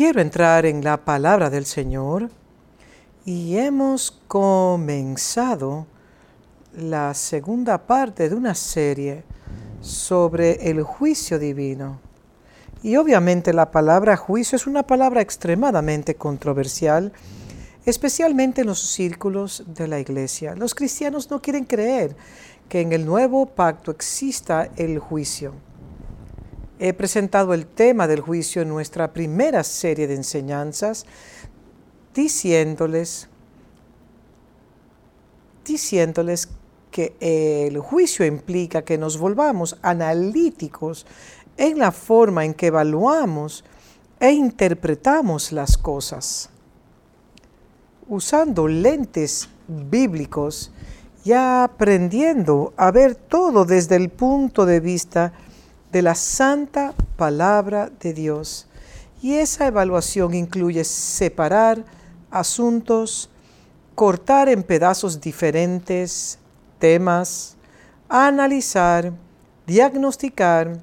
quiero entrar en la palabra del Señor y hemos comenzado la segunda parte de una serie sobre el juicio divino. Y obviamente la palabra juicio es una palabra extremadamente controversial, especialmente en los círculos de la iglesia. Los cristianos no quieren creer que en el nuevo pacto exista el juicio. He presentado el tema del juicio en nuestra primera serie de enseñanzas, diciéndoles, diciéndoles que el juicio implica que nos volvamos analíticos en la forma en que evaluamos e interpretamos las cosas. Usando lentes bíblicos y aprendiendo a ver todo desde el punto de vista de la santa palabra de Dios. Y esa evaluación incluye separar asuntos, cortar en pedazos diferentes temas, analizar, diagnosticar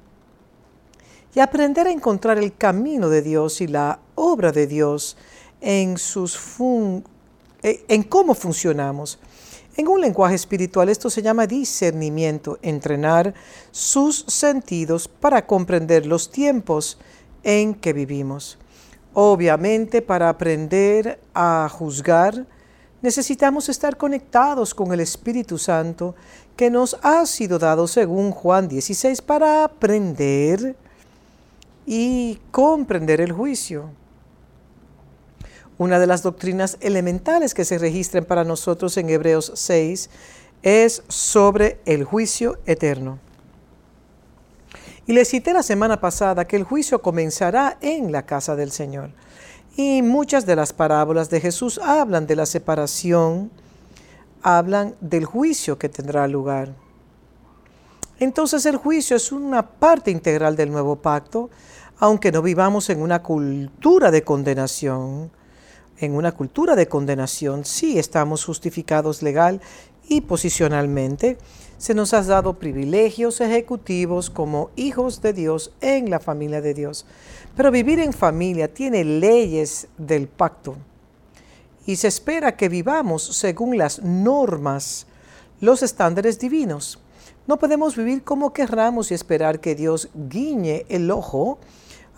y aprender a encontrar el camino de Dios y la obra de Dios en, sus eh, en cómo funcionamos en un lenguaje espiritual esto se llama discernimiento, entrenar sus sentidos para comprender los tiempos en que vivimos. Obviamente para aprender a juzgar necesitamos estar conectados con el Espíritu Santo que nos ha sido dado según Juan 16 para aprender y comprender el juicio. Una de las doctrinas elementales que se registran para nosotros en Hebreos 6 es sobre el juicio eterno. Y les cité la semana pasada que el juicio comenzará en la casa del Señor. Y muchas de las parábolas de Jesús hablan de la separación, hablan del juicio que tendrá lugar. Entonces el juicio es una parte integral del nuevo pacto, aunque no vivamos en una cultura de condenación, en una cultura de condenación, sí estamos justificados legal y posicionalmente. Se nos ha dado privilegios ejecutivos como hijos de Dios en la familia de Dios. Pero vivir en familia tiene leyes del pacto y se espera que vivamos según las normas, los estándares divinos. No podemos vivir como querramos y esperar que Dios guiñe el ojo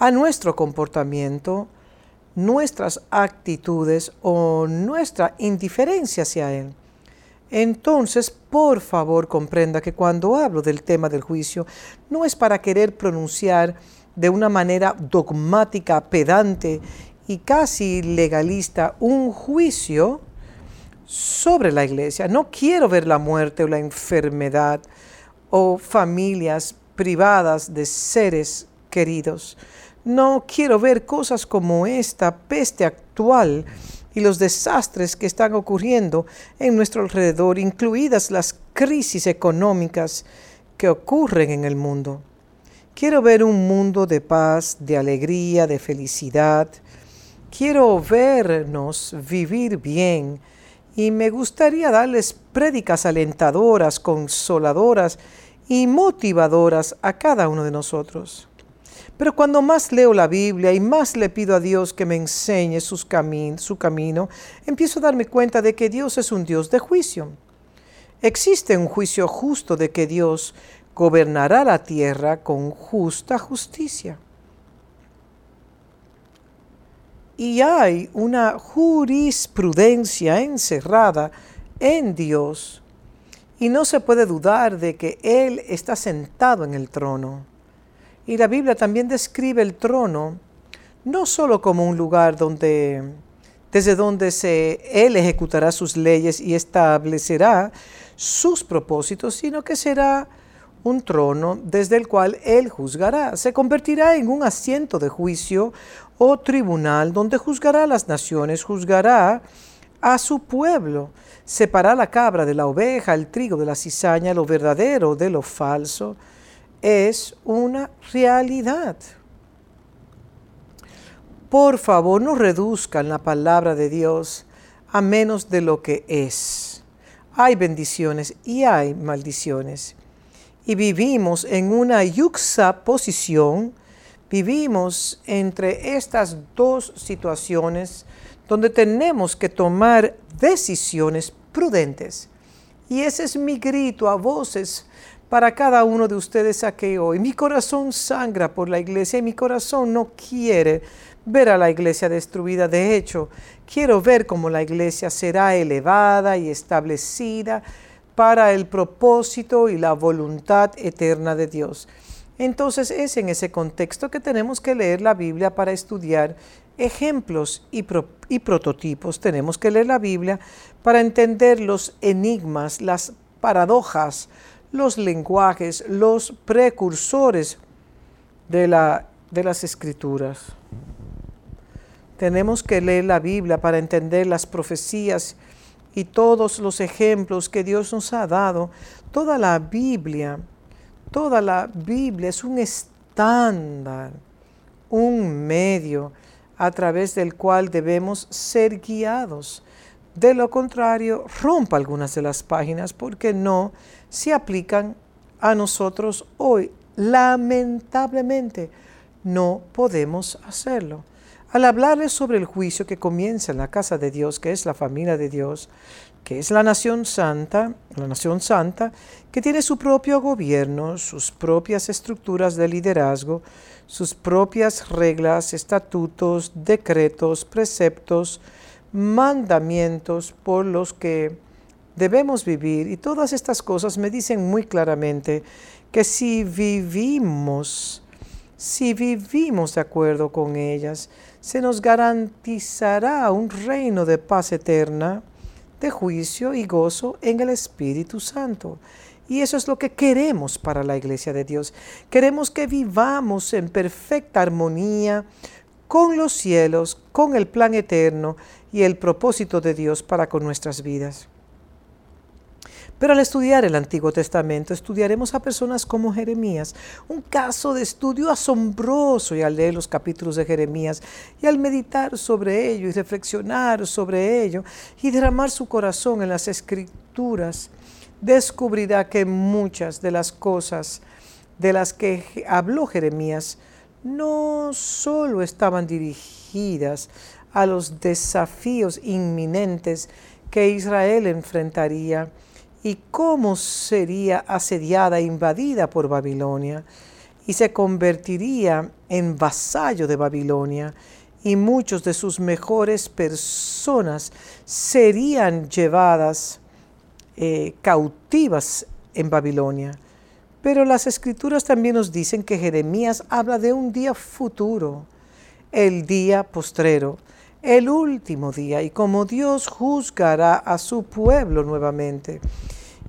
a nuestro comportamiento, nuestras actitudes o nuestra indiferencia hacia Él. Entonces, por favor, comprenda que cuando hablo del tema del juicio, no es para querer pronunciar de una manera dogmática, pedante y casi legalista un juicio sobre la iglesia. No quiero ver la muerte o la enfermedad o familias privadas de seres queridos. No quiero ver cosas como esta peste actual y los desastres que están ocurriendo en nuestro alrededor, incluidas las crisis económicas que ocurren en el mundo. Quiero ver un mundo de paz, de alegría, de felicidad. Quiero vernos vivir bien y me gustaría darles prédicas alentadoras, consoladoras y motivadoras a cada uno de nosotros. Pero cuando más leo la Biblia y más le pido a Dios que me enseñe su camino, empiezo a darme cuenta de que Dios es un Dios de juicio. Existe un juicio justo de que Dios gobernará la tierra con justa justicia. Y hay una jurisprudencia encerrada en Dios y no se puede dudar de que Él está sentado en el trono. Y la Biblia también describe el trono no solo como un lugar donde desde donde él ejecutará sus leyes y establecerá sus propósitos, sino que será un trono desde el cual él juzgará. Se convertirá en un asiento de juicio o tribunal donde juzgará a las naciones, juzgará a su pueblo, separará la cabra de la oveja, el trigo de la cizaña, lo verdadero de lo falso es una realidad. Por favor, no reduzcan la palabra de Dios a menos de lo que es. Hay bendiciones y hay maldiciones. Y vivimos en una yuxaposición Vivimos entre estas dos situaciones donde tenemos que tomar decisiones prudentes. Y ese es mi grito a voces para cada uno de ustedes aquí hoy. Mi corazón sangra por la iglesia y mi corazón no quiere ver a la iglesia destruida. De hecho, quiero ver cómo la iglesia será elevada y establecida para el propósito y la voluntad eterna de Dios. Entonces es en ese contexto que tenemos que leer la Biblia para estudiar ejemplos y, prototipos. Tenemos que leer la Biblia para entender los enigmas, las paradojas, los lenguajes, los precursores de, la, de las escrituras. Tenemos que leer la Biblia para entender las profecías y todos los ejemplos que Dios nos ha dado. Toda la Biblia Toda la Biblia es un estándar, un medio a través del cual debemos ser guiados. De lo contrario, rompa algunas de las páginas porque no se aplican a nosotros hoy. Lamentablemente, no podemos hacerlo. Al hablarles sobre el juicio que comienza en la casa de Dios, que es la familia de Dios, que es la nación santa, la nación santa, que tiene su propio gobierno, sus propias estructuras de liderazgo, sus propias reglas, estatutos, decretos, preceptos, mandamientos por los que debemos vivir. Y todas estas cosas me dicen muy claramente que si vivimos, si vivimos de acuerdo con ellas, se nos garantizará un reino de paz eterna de juicio y gozo en el Espíritu Santo. Y eso es lo que queremos para la iglesia de Dios. Queremos que vivamos en perfecta armonía con los cielos, con el plan eterno y el propósito de Dios para con nuestras vidas. Pero al estudiar el Antiguo Testamento, estudiaremos a personas como Jeremías, un caso de estudio asombroso y al leer los capítulos de Jeremías y al meditar sobre ello y reflexionar sobre ello y derramar su corazón en las escrituras, descubrirá que muchas de las cosas de las que habló Jeremías no solo estaban dirigidas a los desafíos inminentes que Israel enfrentaría, y cómo sería asediada e invadida por Babilonia y se convertiría en vasallo de Babilonia y muchos de sus mejores personas serían llevadas eh, cautivas en Babilonia. Pero las escrituras también nos dicen que Jeremías habla de un día futuro, el día postrero, el último día, y como Dios juzgará a su pueblo nuevamente.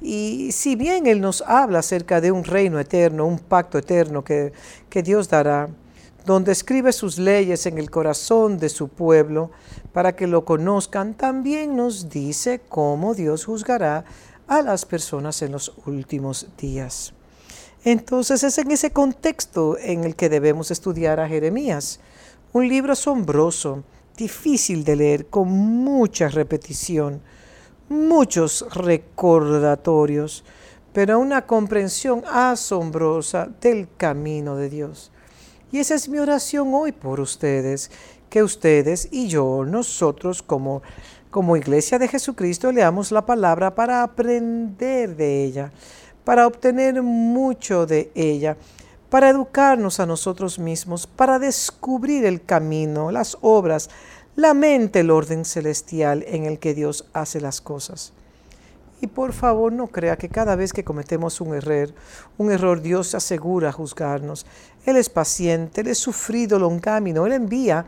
Y si bien Él nos habla acerca de un reino eterno, un pacto eterno que, que Dios dará, donde escribe sus leyes en el corazón de su pueblo para que lo conozcan, también nos dice cómo Dios juzgará a las personas en los últimos días. Entonces es en ese contexto en el que debemos estudiar a Jeremías, un libro asombroso, difícil de leer, con mucha repetición, muchos recordatorios, pero una comprensión asombrosa del camino de Dios. Y esa es mi oración hoy por ustedes, que ustedes y yo, nosotros como, como iglesia de Jesucristo, leamos la palabra para aprender de ella, para obtener mucho de ella, para educarnos a nosotros mismos, para descubrir el camino, las obras, la mente, el orden celestial en el que Dios hace las cosas. Y por favor no crea que cada vez que cometemos un error, un error Dios se asegura juzgarnos. Él es paciente, Él es sufrido, longámino, Él envía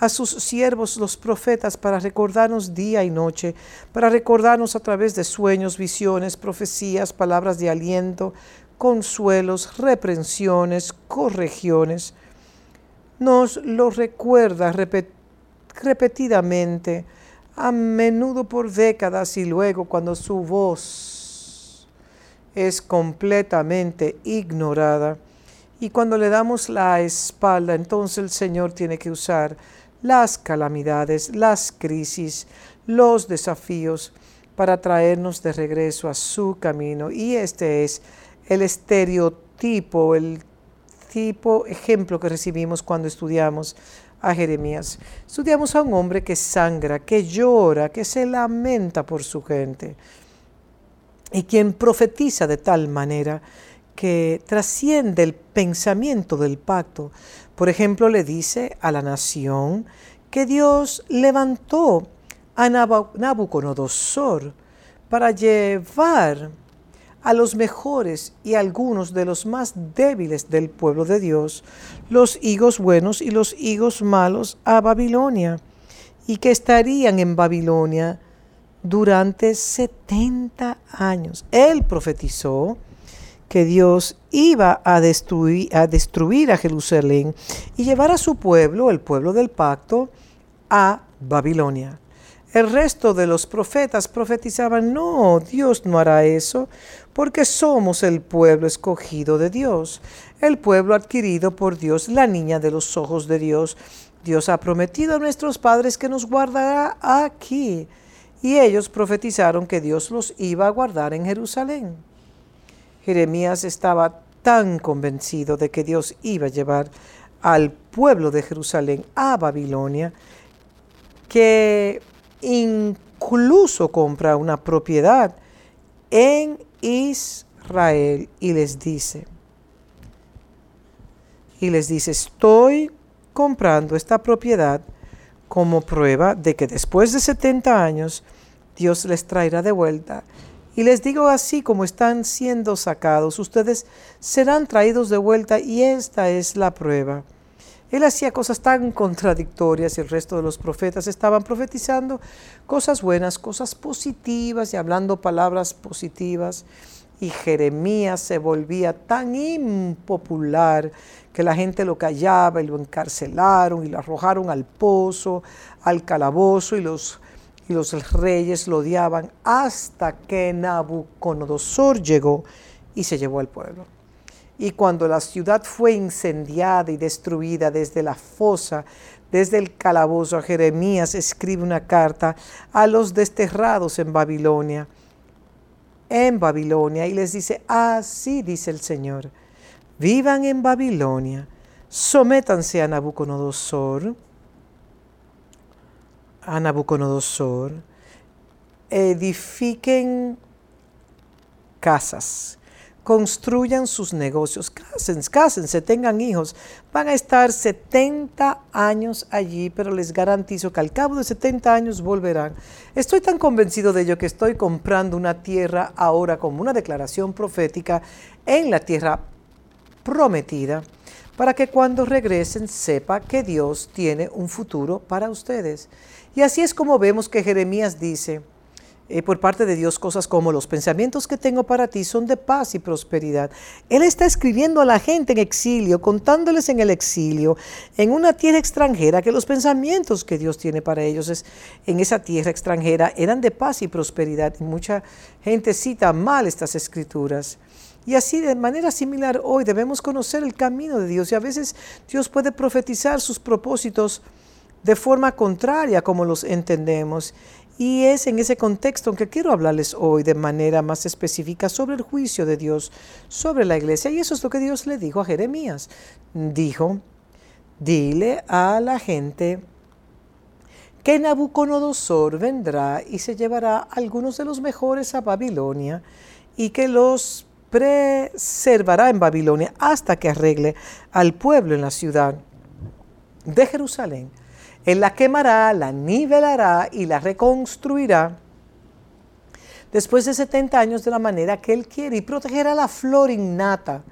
a sus siervos los profetas para recordarnos día y noche, para recordarnos a través de sueños, visiones, profecías, palabras de aliento, consuelos, reprensiones, correcciones. Nos lo recuerda repetidamente, a menudo por décadas y luego cuando su voz es completamente ignorada. Y cuando le damos la espalda, entonces el Señor tiene que usar las calamidades, las crisis, los desafíos para traernos de regreso a su camino. Y este es el estereotipo, el arquetipo, ejemplo que recibimos cuando estudiamos a Jeremías. Estudiamos a un hombre que sangra, que llora, que se lamenta por su gente y quien profetiza de tal manera que trasciende el pensamiento del pacto. Por ejemplo, le dice a la nación que Dios levantó a Nabucodonosor para llevar a los mejores y algunos de los más débiles del pueblo de Dios, los higos buenos y los higos malos a Babilonia, y que estarían en Babilonia durante 70 años. Él profetizó que Dios iba a destruir, a destruir a Jerusalén y llevar a su pueblo, el pueblo del pacto, a Babilonia. El resto de los profetas profetizaban, no, Dios no hará eso, porque somos el pueblo escogido de Dios, el pueblo adquirido por Dios, la niña de los ojos de Dios. Dios ha prometido a nuestros padres que nos guardará aquí. Y ellos profetizaron que Dios los iba a guardar en Jerusalén. Jeremías estaba tan convencido de que Dios iba a llevar al pueblo de Jerusalén a Babilonia que incluso compra una propiedad en Israel y les dice, y les dice, estoy comprando esta propiedad como prueba de que después de 70 años Dios les traerá de vuelta. Y les digo así como están siendo sacados, ustedes serán traídos de vuelta y esta es la prueba. Él hacía cosas tan contradictorias y el resto de los profetas estaban profetizando cosas buenas, cosas positivas y hablando palabras positivas. Y Jeremías se volvía tan impopular que la gente lo callaba y lo encarcelaron y lo arrojaron al pozo, al calabozo y los, y los reyes lo odiaban hasta que Nabucodonosor llegó y se llevó al pueblo. Y cuando la ciudad fue incendiada y destruida desde la fosa, desde el calabozo, Jeremías escribe una carta a los desterrados en Babilonia, en Babilonia, y les dice, así dice el Señor, vivan en Babilonia, sométanse a Nabucodonosor, a Nabucodonosor, edifiquen casas, construyan sus negocios, cásense, cásense, tengan hijos. Van a estar 70 años allí, pero les garantizo que al cabo de 70 años volverán. Estoy tan convencido de ello que estoy comprando una tierra ahora como una declaración profética en la tierra prometida para que cuando regresen sepa que Dios tiene un futuro para ustedes. Y así es como vemos que Jeremías dice, eh, por parte de Dios cosas como los pensamientos que tengo para ti son de paz y prosperidad. Él está escribiendo a la gente en exilio, contándoles en el exilio, en una tierra extranjera, que los pensamientos que Dios tiene para ellos es, en esa tierra extranjera eran de paz y prosperidad. Y mucha gente cita mal estas escrituras. Y así de manera similar hoy debemos conocer el camino de Dios y a veces Dios puede profetizar sus propósitos de forma contraria como los entendemos. Y es en ese contexto que quiero hablarles hoy de manera más específica sobre el juicio de Dios sobre la iglesia. Y eso es lo que Dios le dijo a Jeremías. Dijo, dile a la gente que Nabucodonosor vendrá y se llevará algunos de los mejores a Babilonia y que los preservará en Babilonia hasta que arregle al pueblo en la ciudad de Jerusalén él la quemará, la nivelará y la reconstruirá después de 70 años de la manera que Él quiere y protegerá la flor innata,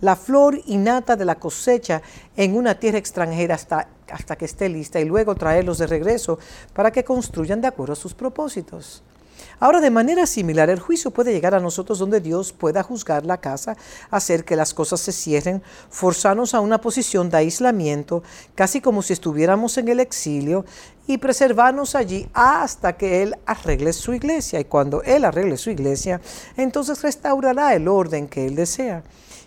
la flor innata de la cosecha en una tierra extranjera hasta, hasta que esté lista y luego traerlos de regreso para que construyan de acuerdo a sus propósitos. Ahora, de manera similar, el juicio puede llegar a nosotros donde Dios pueda juzgar la casa, hacer que las cosas se cierren, forzarnos a una posición de aislamiento, casi como si estuviéramos en el exilio, y preservarnos allí hasta que Él arregle su iglesia. Y cuando Él arregle su iglesia, entonces restaurará el orden que Él desea.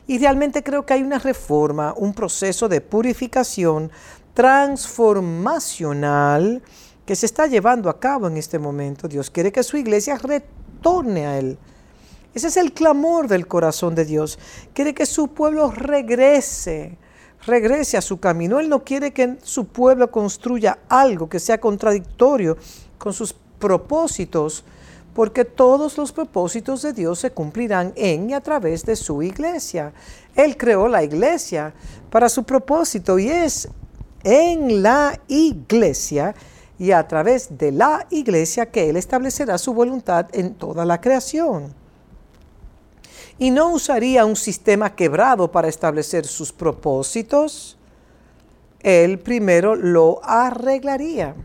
Y realmente creo que hay una reforma, un proceso de purificación transformacional que se está llevando a cabo en este momento. Dios quiere que su iglesia retorne a Él. Ese es el clamor del corazón de Dios. Quiere que su pueblo regrese, regrese a su camino. Él no quiere que su pueblo construya algo que sea contradictorio con sus propósitos, porque todos los propósitos de Dios se cumplirán en y a través de su iglesia. Él creó la iglesia para su propósito y es en la iglesia y a través de la iglesia que Él establecerá su voluntad en toda la creación. Y no usaría un sistema quebrado para establecer sus propósitos. Él primero lo arreglaría.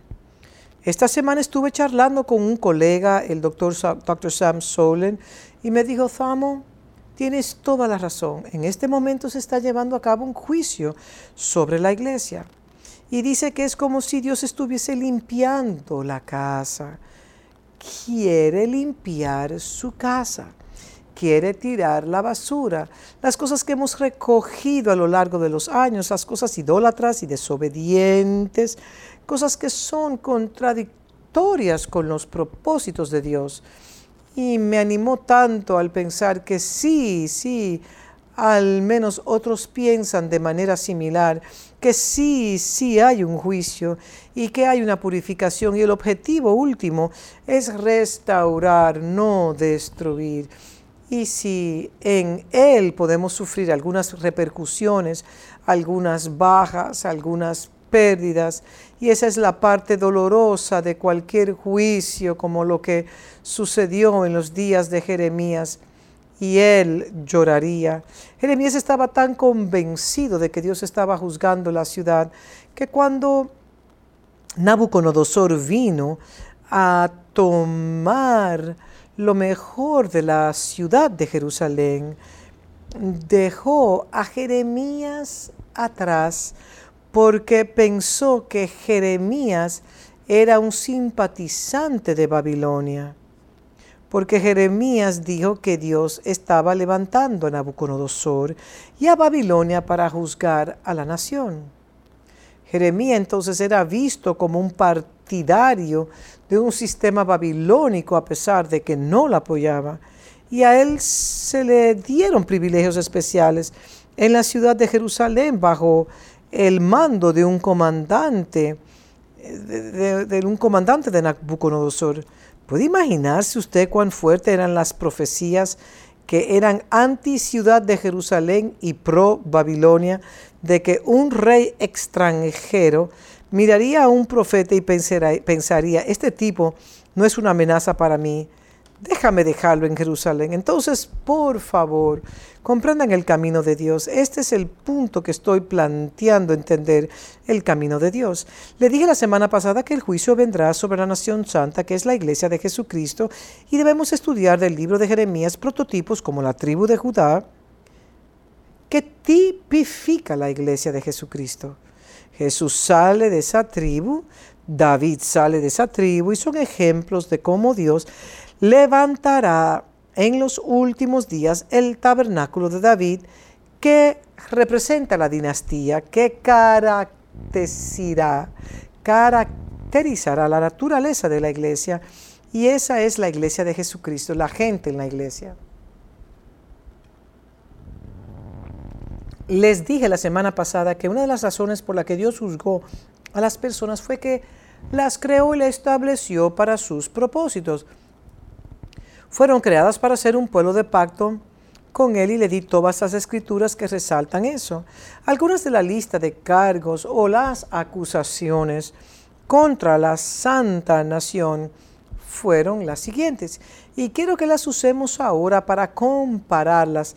Esta semana estuve charlando con un colega, el doctor Dr. Sam Solen, y me dijo, Thamo, tienes toda la razón. En este momento se está llevando a cabo un juicio sobre la iglesia. Y dice que es como si Dios estuviese limpiando la casa. Quiere limpiar su casa. Quiere tirar la basura. Las cosas que hemos recogido a lo largo de los años, las cosas idólatras y desobedientes, cosas que son contradictorias con los propósitos de Dios. Y me animó tanto al pensar que sí, sí, al menos otros piensan de manera similar, que sí, sí hay un juicio y que hay una purificación y el objetivo último es restaurar, no destruir. Y si en él podemos sufrir algunas repercusiones, algunas bajas, algunas pérdidas, y esa es la parte dolorosa de cualquier juicio, como lo que sucedió en los días de Jeremías, y él lloraría. Jeremías estaba tan convencido de que Dios estaba juzgando la ciudad que cuando Nabucodonosor vino a tomar lo mejor de la ciudad de Jerusalén, dejó a Jeremías atrás porque pensó que Jeremías era un simpatizante de Babilonia porque Jeremías dijo que Dios estaba levantando a Nabucodonosor y a Babilonia para juzgar a la nación. Jeremías entonces era visto como un partidario de un sistema babilónico a pesar de que no lo apoyaba, y a él se le dieron privilegios especiales en la ciudad de Jerusalén bajo el mando de un comandante, de, un comandante de Nabucodonosor. ¿Puede imaginarse usted cuán fuertes eran las profecías que eran anti ciudad de Jerusalén y pro Babilonia, de que un rey extranjero miraría a un profeta y pensaría, este tipo no es una amenaza para mí, déjame dejarlo en Jerusalén. Entonces, por favor, comprendan el camino de Dios. Este es el punto que estoy planteando entender el camino de Dios. Le dije la semana pasada que el juicio vendrá sobre la nación santa, que es la iglesia de Jesucristo, y debemos estudiar del libro de Jeremías prototipos como la tribu de Judá, que tipifica la iglesia de Jesucristo. Jesús sale de esa tribu, David sale de esa tribu y son ejemplos de cómo Dios levantará en los últimos días el tabernáculo de David que representa la dinastía, que caracterizará, caracterizará la naturaleza de la iglesia y esa es la iglesia de Jesucristo, la gente en la iglesia. Les dije la semana pasada que una de las razones por la que Dios juzgó a las personas fue que las creó y las estableció para sus propósitos fueron creadas para ser un pueblo de pacto con él y le di todas las escrituras que resaltan eso. Algunas de la lista de cargos o las acusaciones contra la santa nación fueron las siguientes. Y quiero que las usemos ahora para compararlas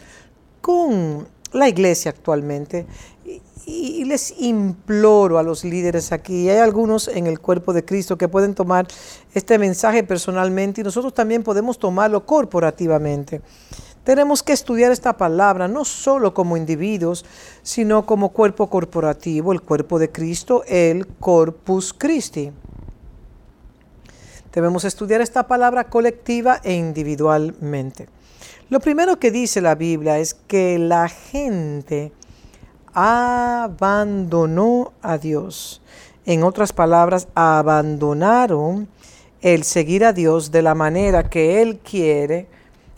con la iglesia actualmente y les imploro a los líderes aquí, hay algunos en el cuerpo de Cristo que pueden tomar este mensaje personalmente y nosotros también podemos tomarlo corporativamente. Tenemos que estudiar esta palabra no solo como individuos, sino como cuerpo corporativo, el cuerpo de Cristo, el Corpus Christi. Debemos estudiar esta palabra colectiva e individualmente. Lo primero que dice la Biblia es que la gente abandonó a Dios. En otras palabras, abandonaron el seguir a Dios de la manera que Él quiere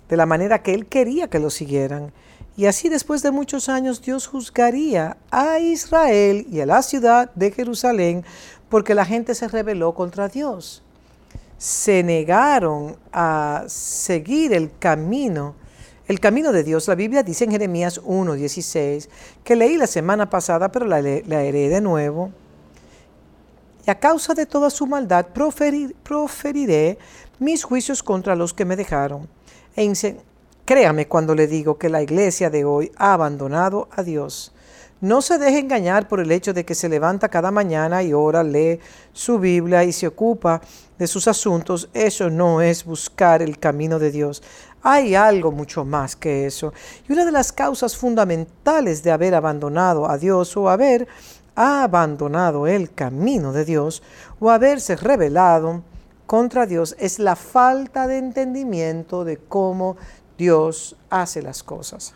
de la manera que él quería que lo siguieran. Y así después de muchos años Dios juzgaría a Israel y a la ciudad de Jerusalén porque la gente se rebeló contra Dios. Se negaron a seguir el camino, el camino de Dios. La Biblia dice en Jeremías 1.16, que leí la semana pasada, pero la, la de nuevo. Y a causa de toda su maldad proferiré mis juicios contra los que me dejaron. E Créame cuando le digo que la iglesia de hoy ha abandonado a Dios. No se deje engañar por el hecho de que se levanta cada mañana y ora, lee su Biblia y se ocupa de sus asuntos. Eso no es buscar el camino de Dios. Hay algo mucho más que eso. Y una de las causas fundamentales de haber abandonado a Dios o haber abandonado el camino de Dios o haberse rebelado contra Dios es la falta de entendimiento de cómo Dios hace las cosas.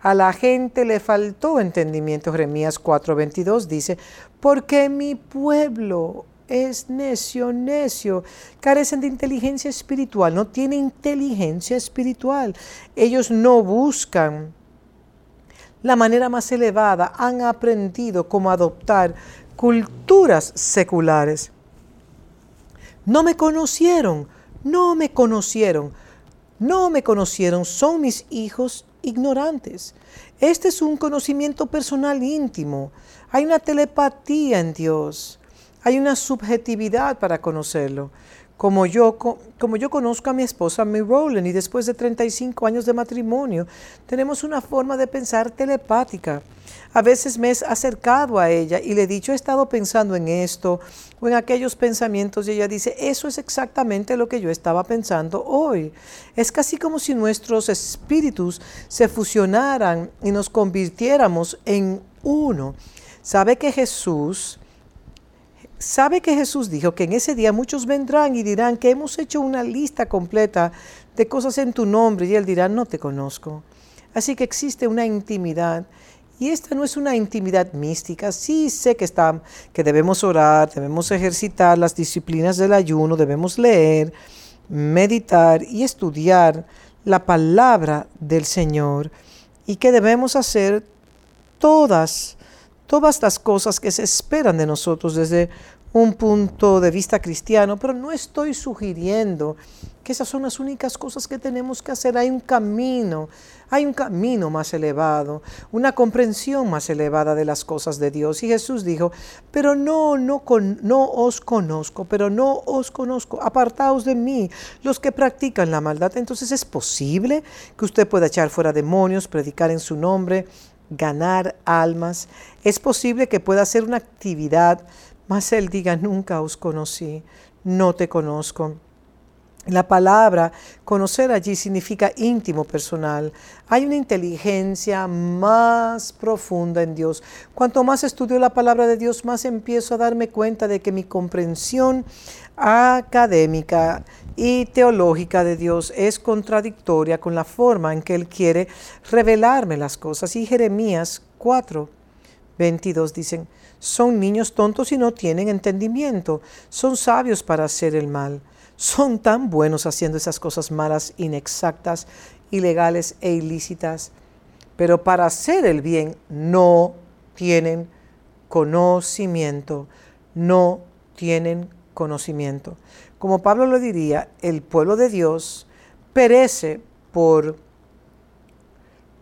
A la gente le faltó entendimiento. Jeremías 4:22 dice, porque mi pueblo es necio, necio, carecen de inteligencia espiritual, no tienen inteligencia espiritual. Ellos no buscan la manera más elevada, han aprendido cómo adoptar culturas seculares. No me conocieron, no me conocieron no me conocieron, son mis hijos ignorantes. Este es un conocimiento personal íntimo. Hay una telepatía en Dios. Hay una subjetividad para conocerlo. Como yo, como yo conozco a mi esposa, Mi Rowland, y después de 35 años de matrimonio, tenemos una forma de pensar telepática. A veces me he acercado a ella y le he dicho, he estado pensando en esto o en aquellos pensamientos y ella dice, eso es exactamente lo que yo estaba pensando hoy. Es casi como si nuestros espíritus se fusionaran y nos convirtiéramos en uno. ¿Sabe que Jesús... ¿Sabe que Jesús dijo que en ese día muchos vendrán y dirán que hemos hecho una lista completa de cosas en tu nombre? Y él dirá, no te conozco. Así que existe una intimidad y esta no es una intimidad mística. Sí sé que, está, que debemos orar, debemos ejercitar las disciplinas del ayuno, debemos leer, meditar y estudiar la palabra del Señor y que debemos hacer todas, todas las cosas que se esperan de nosotros desde un punto de vista cristiano, pero no estoy sugiriendo que esas son las únicas cosas que tenemos que hacer. Hay un camino, hay un camino más elevado, una comprensión más elevada de las cosas de Dios. Y Jesús dijo, pero no, no, no os conozco, pero no os conozco, apartaos de mí, los que practican la maldad. Entonces es posible que usted pueda echar fuera demonios, predicar en su nombre, ganar almas. Es posible que pueda hacer una actividad mas Él diga, nunca os conocí, no te conozco. La palabra conocer allí significa íntimo, personal. Hay una inteligencia más profunda en Dios. Cuanto más estudio la palabra de Dios, más empiezo a darme cuenta de que mi comprensión académica y teológica de Dios es contradictoria con la forma en que Él quiere revelarme las cosas. Y Jeremías 4, 22 dicen, son niños tontos y no tienen entendimiento, son sabios para hacer el mal, son tan buenos haciendo esas cosas malas, inexactas, ilegales e ilícitas, pero para hacer el bien no tienen conocimiento, no tienen conocimiento. Como Pablo lo diría, el pueblo de Dios perece por,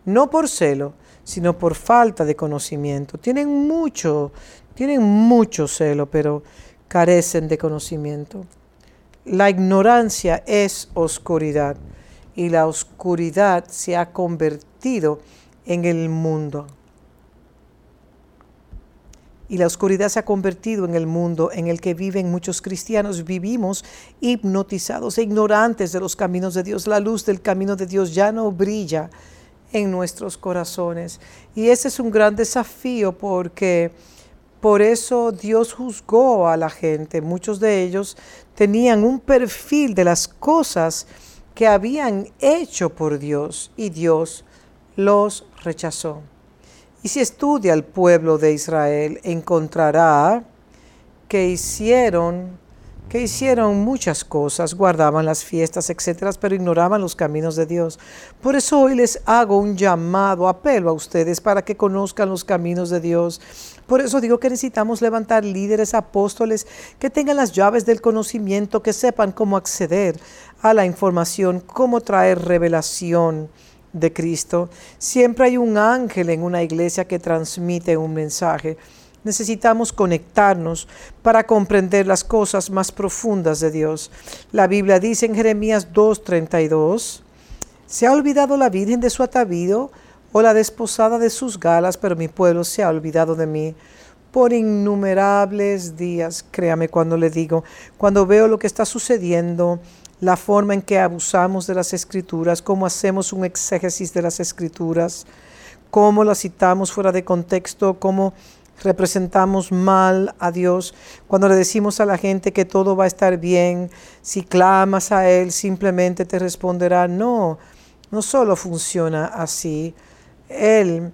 no por celo, sino por falta de conocimiento. Tienen mucho, tienen mucho celo, pero carecen de conocimiento. La ignorancia es oscuridad y la oscuridad se ha convertido en el mundo. Y la oscuridad se ha convertido en el mundo en el que viven muchos cristianos. Vivimos hipnotizados e ignorantes de los caminos de Dios. La luz del camino de Dios ya no brilla en nuestros corazones. Y ese es un gran desafío porque por eso Dios juzgó a la gente. Muchos de ellos tenían un perfil de las cosas que habían hecho por Dios y Dios los rechazó. Y si estudia el pueblo de Israel, encontrará que hicieron que hicieron muchas cosas, guardaban las fiestas, etcétera, pero ignoraban los caminos de Dios. Por eso hoy les hago un llamado, apelo a ustedes para que conozcan los caminos de Dios. Por eso digo que necesitamos levantar líderes, apóstoles, que tengan las llaves del conocimiento, que sepan cómo acceder a la información, cómo traer revelación de Cristo. Siempre hay un ángel en una iglesia que transmite un mensaje necesitamos conectarnos para comprender las cosas más profundas de Dios. La Biblia dice en Jeremías 2:32, ¿se ha olvidado la Virgen de su atavío o la desposada de sus galas, pero mi pueblo se ha olvidado de mí? Por innumerables días, créame cuando le digo, cuando veo lo que está sucediendo, la forma en que abusamos de las escrituras, cómo hacemos un exégesis de las escrituras, cómo las citamos fuera de contexto, cómo representamos mal a Dios. Cuando le decimos a la gente que todo va a estar bien, si clamas a Él simplemente te responderá, no, no solo funciona así, Él,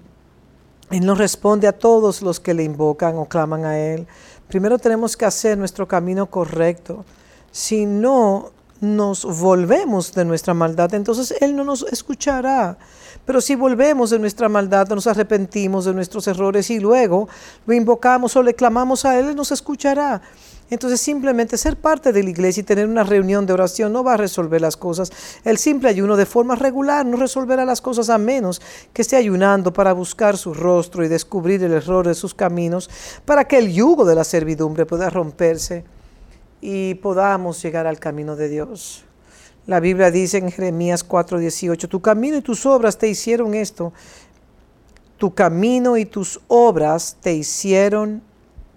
Él no responde a todos los que le invocan o claman a Él. Primero tenemos que hacer nuestro camino correcto, si no nos volvemos de nuestra maldad, entonces Él no nos escuchará. Pero si volvemos de nuestra maldad, nos arrepentimos de nuestros errores y luego lo invocamos o le clamamos a Él, Él nos escuchará. Entonces simplemente ser parte de la iglesia y tener una reunión de oración no va a resolver las cosas. El simple ayuno de forma regular no resolverá las cosas a menos que esté ayunando para buscar su rostro y descubrir el error de sus caminos, para que el yugo de la servidumbre pueda romperse y podamos llegar al camino de Dios. La Biblia dice en Jeremías 4:18, tu camino y tus obras te hicieron esto. Tu camino y tus obras te hicieron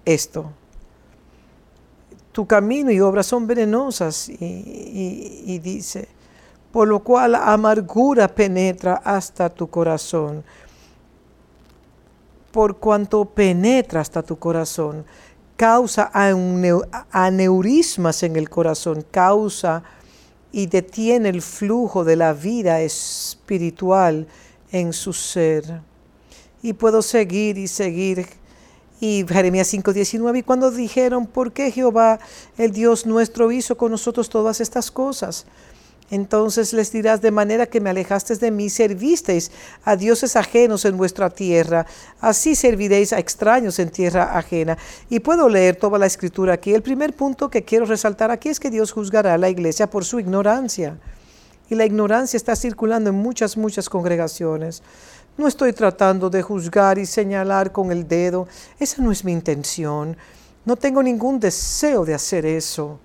esto. Tu camino y obras son venenosas y, dice, por lo cual amargura penetra hasta tu corazón. Por cuanto penetra hasta tu corazón, causa aneurismas en el corazón, causa y detiene el flujo de la vida espiritual en su ser. Y puedo seguir y seguir. Y Jeremías 5:19, y cuando dijeron, ¿por qué Jehová, el Dios nuestro, hizo con nosotros todas estas cosas? Entonces les dirás, de manera que me alejasteis de mí, servisteis a dioses ajenos en vuestra tierra, así serviréis a extraños en tierra ajena. Y puedo leer toda la escritura aquí. El primer punto que quiero resaltar aquí es que Dios juzgará a la iglesia por su ignorancia. Y la ignorancia está circulando en muchas, muchas congregaciones. No estoy tratando de juzgar y señalar con el dedo. Esa no es mi intención. No tengo ningún deseo de hacer eso.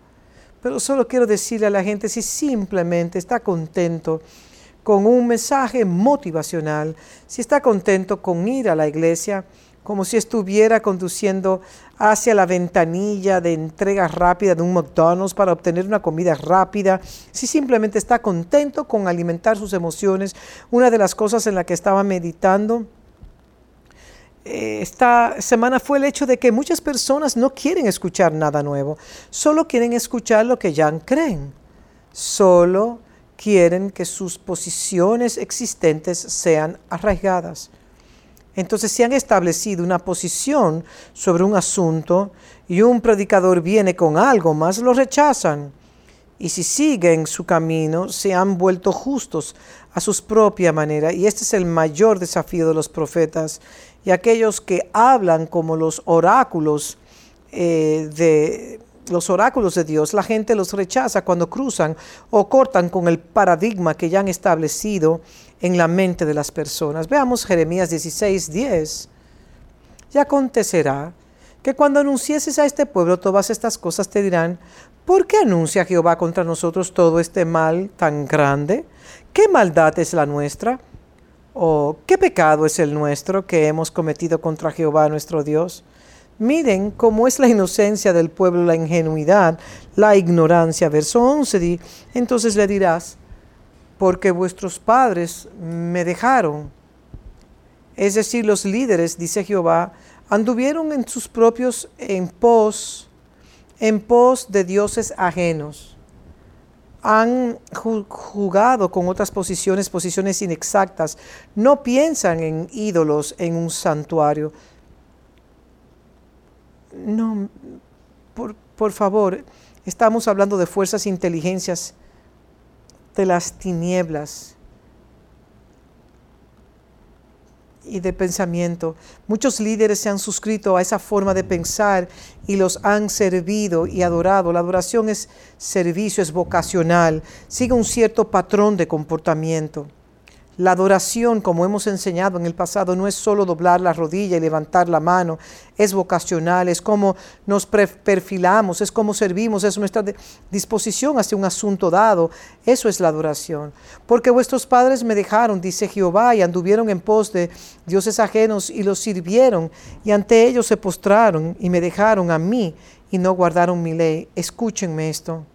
Pero solo quiero decirle a la gente si simplemente está contento con un mensaje motivacional, si está contento con ir a la iglesia, como si estuviera conduciendo hacia la ventanilla de entrega rápida de un McDonald's para obtener una comida rápida, si simplemente está contento con alimentar sus emociones, una de las cosas en la que estaba meditando esta semana fue el hecho de que muchas personas no quieren escuchar nada nuevo, solo quieren escuchar lo que ya creen, solo quieren que sus posiciones existentes sean arraigadas. Entonces, si han establecido una posición sobre un asunto y un predicador viene con algo más, lo rechazan. Y si siguen su camino, se han vuelto justos a su propia manera. Y este es el mayor desafío de los profetas y aquellos que hablan como los oráculos eh, de los oráculos de Dios, la gente los rechaza cuando cruzan o cortan con el paradigma que ya han establecido en la mente de las personas. Veamos Jeremías 16, 10. Y acontecerá que cuando anuncieses a este pueblo todas estas cosas te dirán, ¿por qué anuncia Jehová contra nosotros todo este mal tan grande? ¿Qué maldad es la nuestra? ¿O qué pecado es el nuestro que hemos cometido contra Jehová nuestro Dios? Miren cómo es la inocencia del pueblo, la ingenuidad, la ignorancia. Verso 11, entonces le dirás, porque vuestros padres me dejaron. Es decir, los líderes, dice Jehová, anduvieron en sus propios en pos, en pos de dioses ajenos han jugado con otras posiciones, posiciones inexactas, no piensan en ídolos en un santuario. No, por favor, estamos hablando de fuerzas e inteligencias de las tinieblas y de pensamiento. Muchos líderes se han suscrito a esa forma de pensar y los han servido y adorado. La adoración es servicio, es vocacional, sigue un cierto patrón de comportamiento. La adoración, como hemos enseñado en el pasado, no es solo doblar la rodilla y levantar la mano, es vocacional, es como nos perfilamos, es como servimos, es nuestra disposición hacia un asunto dado. Eso es la adoración. Porque vuestros padres me dejaron, dice Jehová, y anduvieron en pos de dioses ajenos y los sirvieron, y ante ellos se postraron y me dejaron a mí y no guardaron mi ley. Escúchenme esto.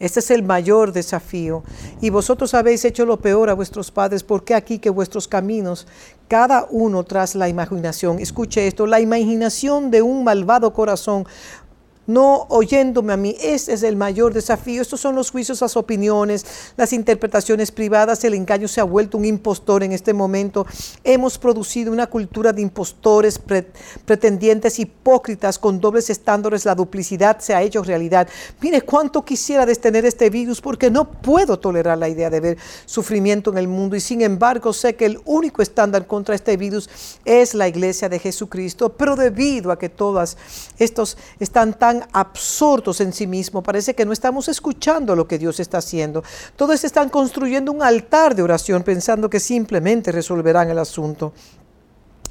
Este es el mayor desafío. Y vosotros habéis hecho lo peor a vuestros padres, porque aquí que vuestros caminos, cada uno tras la imaginación, escuche esto, la imaginación de un malvado corazón no oyéndome a mí. Ese es el mayor desafío. Estos son los juicios, las opiniones, las interpretaciones privadas. El engaño se ha vuelto un impostor en este momento. Hemos producido una cultura de impostores, pretendientes, hipócritas, con dobles estándares. La duplicidad se ha hecho realidad. Mire cuánto quisiera detener este virus porque no puedo tolerar la idea de ver sufrimiento en el mundo. Y sin embargo sé que el único estándar contra este virus es la iglesia de Jesucristo. Pero debido a que todas estos están tan absortos en sí mismo, parece que no estamos escuchando lo que Dios está haciendo. Todos están construyendo un altar de oración pensando que simplemente resolverán el asunto.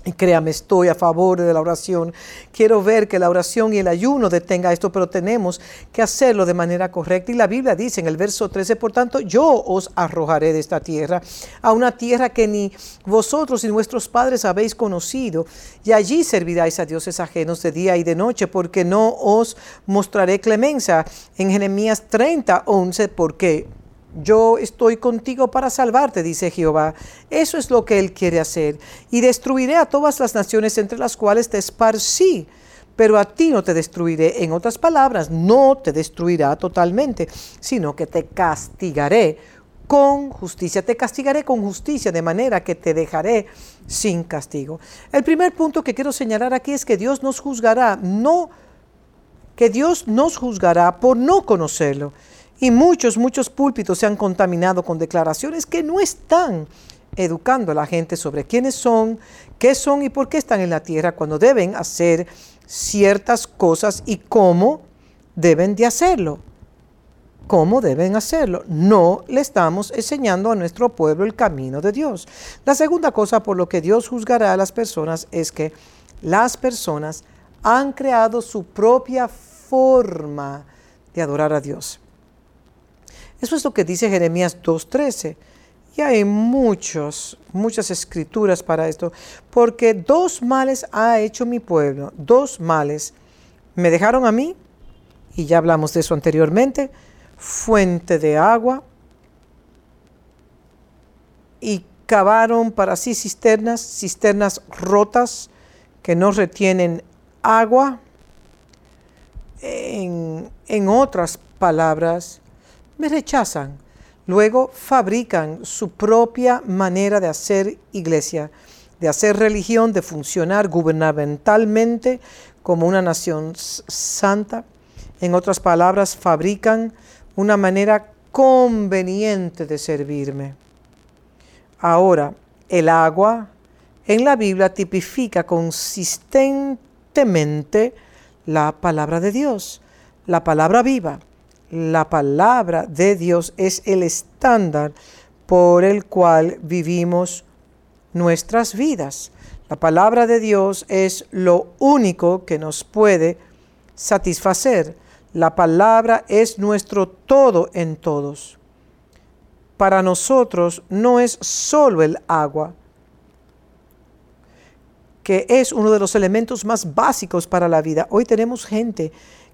Y créame, estoy a favor de la oración. Quiero ver que la oración y el ayuno detenga esto, pero tenemos que hacerlo de manera correcta. Y la Biblia dice en el verso 13, por tanto, yo os arrojaré de esta tierra a una tierra que ni vosotros ni vuestros padres habéis conocido, y allí serviráis a dioses ajenos de día y de noche, porque no os mostraré clemencia. En Jeremías 30, 11, porque yo estoy contigo para salvarte, dice Jehová. Eso es lo que Él quiere hacer. Y destruiré a todas las naciones entre las cuales te esparcí, pero a ti no te destruiré. En otras palabras, no te destruirá totalmente, sino que te castigaré con justicia. Te castigaré con justicia, de manera que te dejaré sin castigo. El primer punto que quiero señalar aquí es que Dios nos juzgará, no que Dios nos juzgará por no conocerlo. Y muchos, muchos púlpitos se han contaminado con declaraciones que no están educando a la gente sobre quiénes son, qué son y por qué están en la tierra cuando deben hacer ciertas cosas y cómo deben de hacerlo. ¿Cómo deben hacerlo? No le estamos enseñando a nuestro pueblo el camino de Dios. La segunda cosa por lo que Dios juzgará a las personas es que las personas han creado su propia forma de adorar a Dios. Eso es lo que dice Jeremías 2.13. Y hay muchos, muchas escrituras para esto, porque dos males ha hecho mi pueblo, dos males. Me dejaron a mí, y ya hablamos de eso anteriormente, fuente de agua, y cavaron para sí cisternas, cisternas rotas que no retienen agua. En, en otras palabras, me rechazan. Luego fabrican su propia manera de hacer iglesia, de hacer religión, de funcionar gubernamentalmente como una nación santa. En otras palabras, fabrican una manera conveniente de servirme. Ahora, el agua en la Biblia tipifica consistentemente la palabra de Dios, la palabra viva la palabra de Dios es el estándar por el cual vivimos nuestras vidas. La palabra de Dios es lo único que nos puede satisfacer. La palabra es nuestro todo en todos. Para nosotros no es solo el agua, que es uno de los elementos más básicos para la vida. Hoy tenemos gente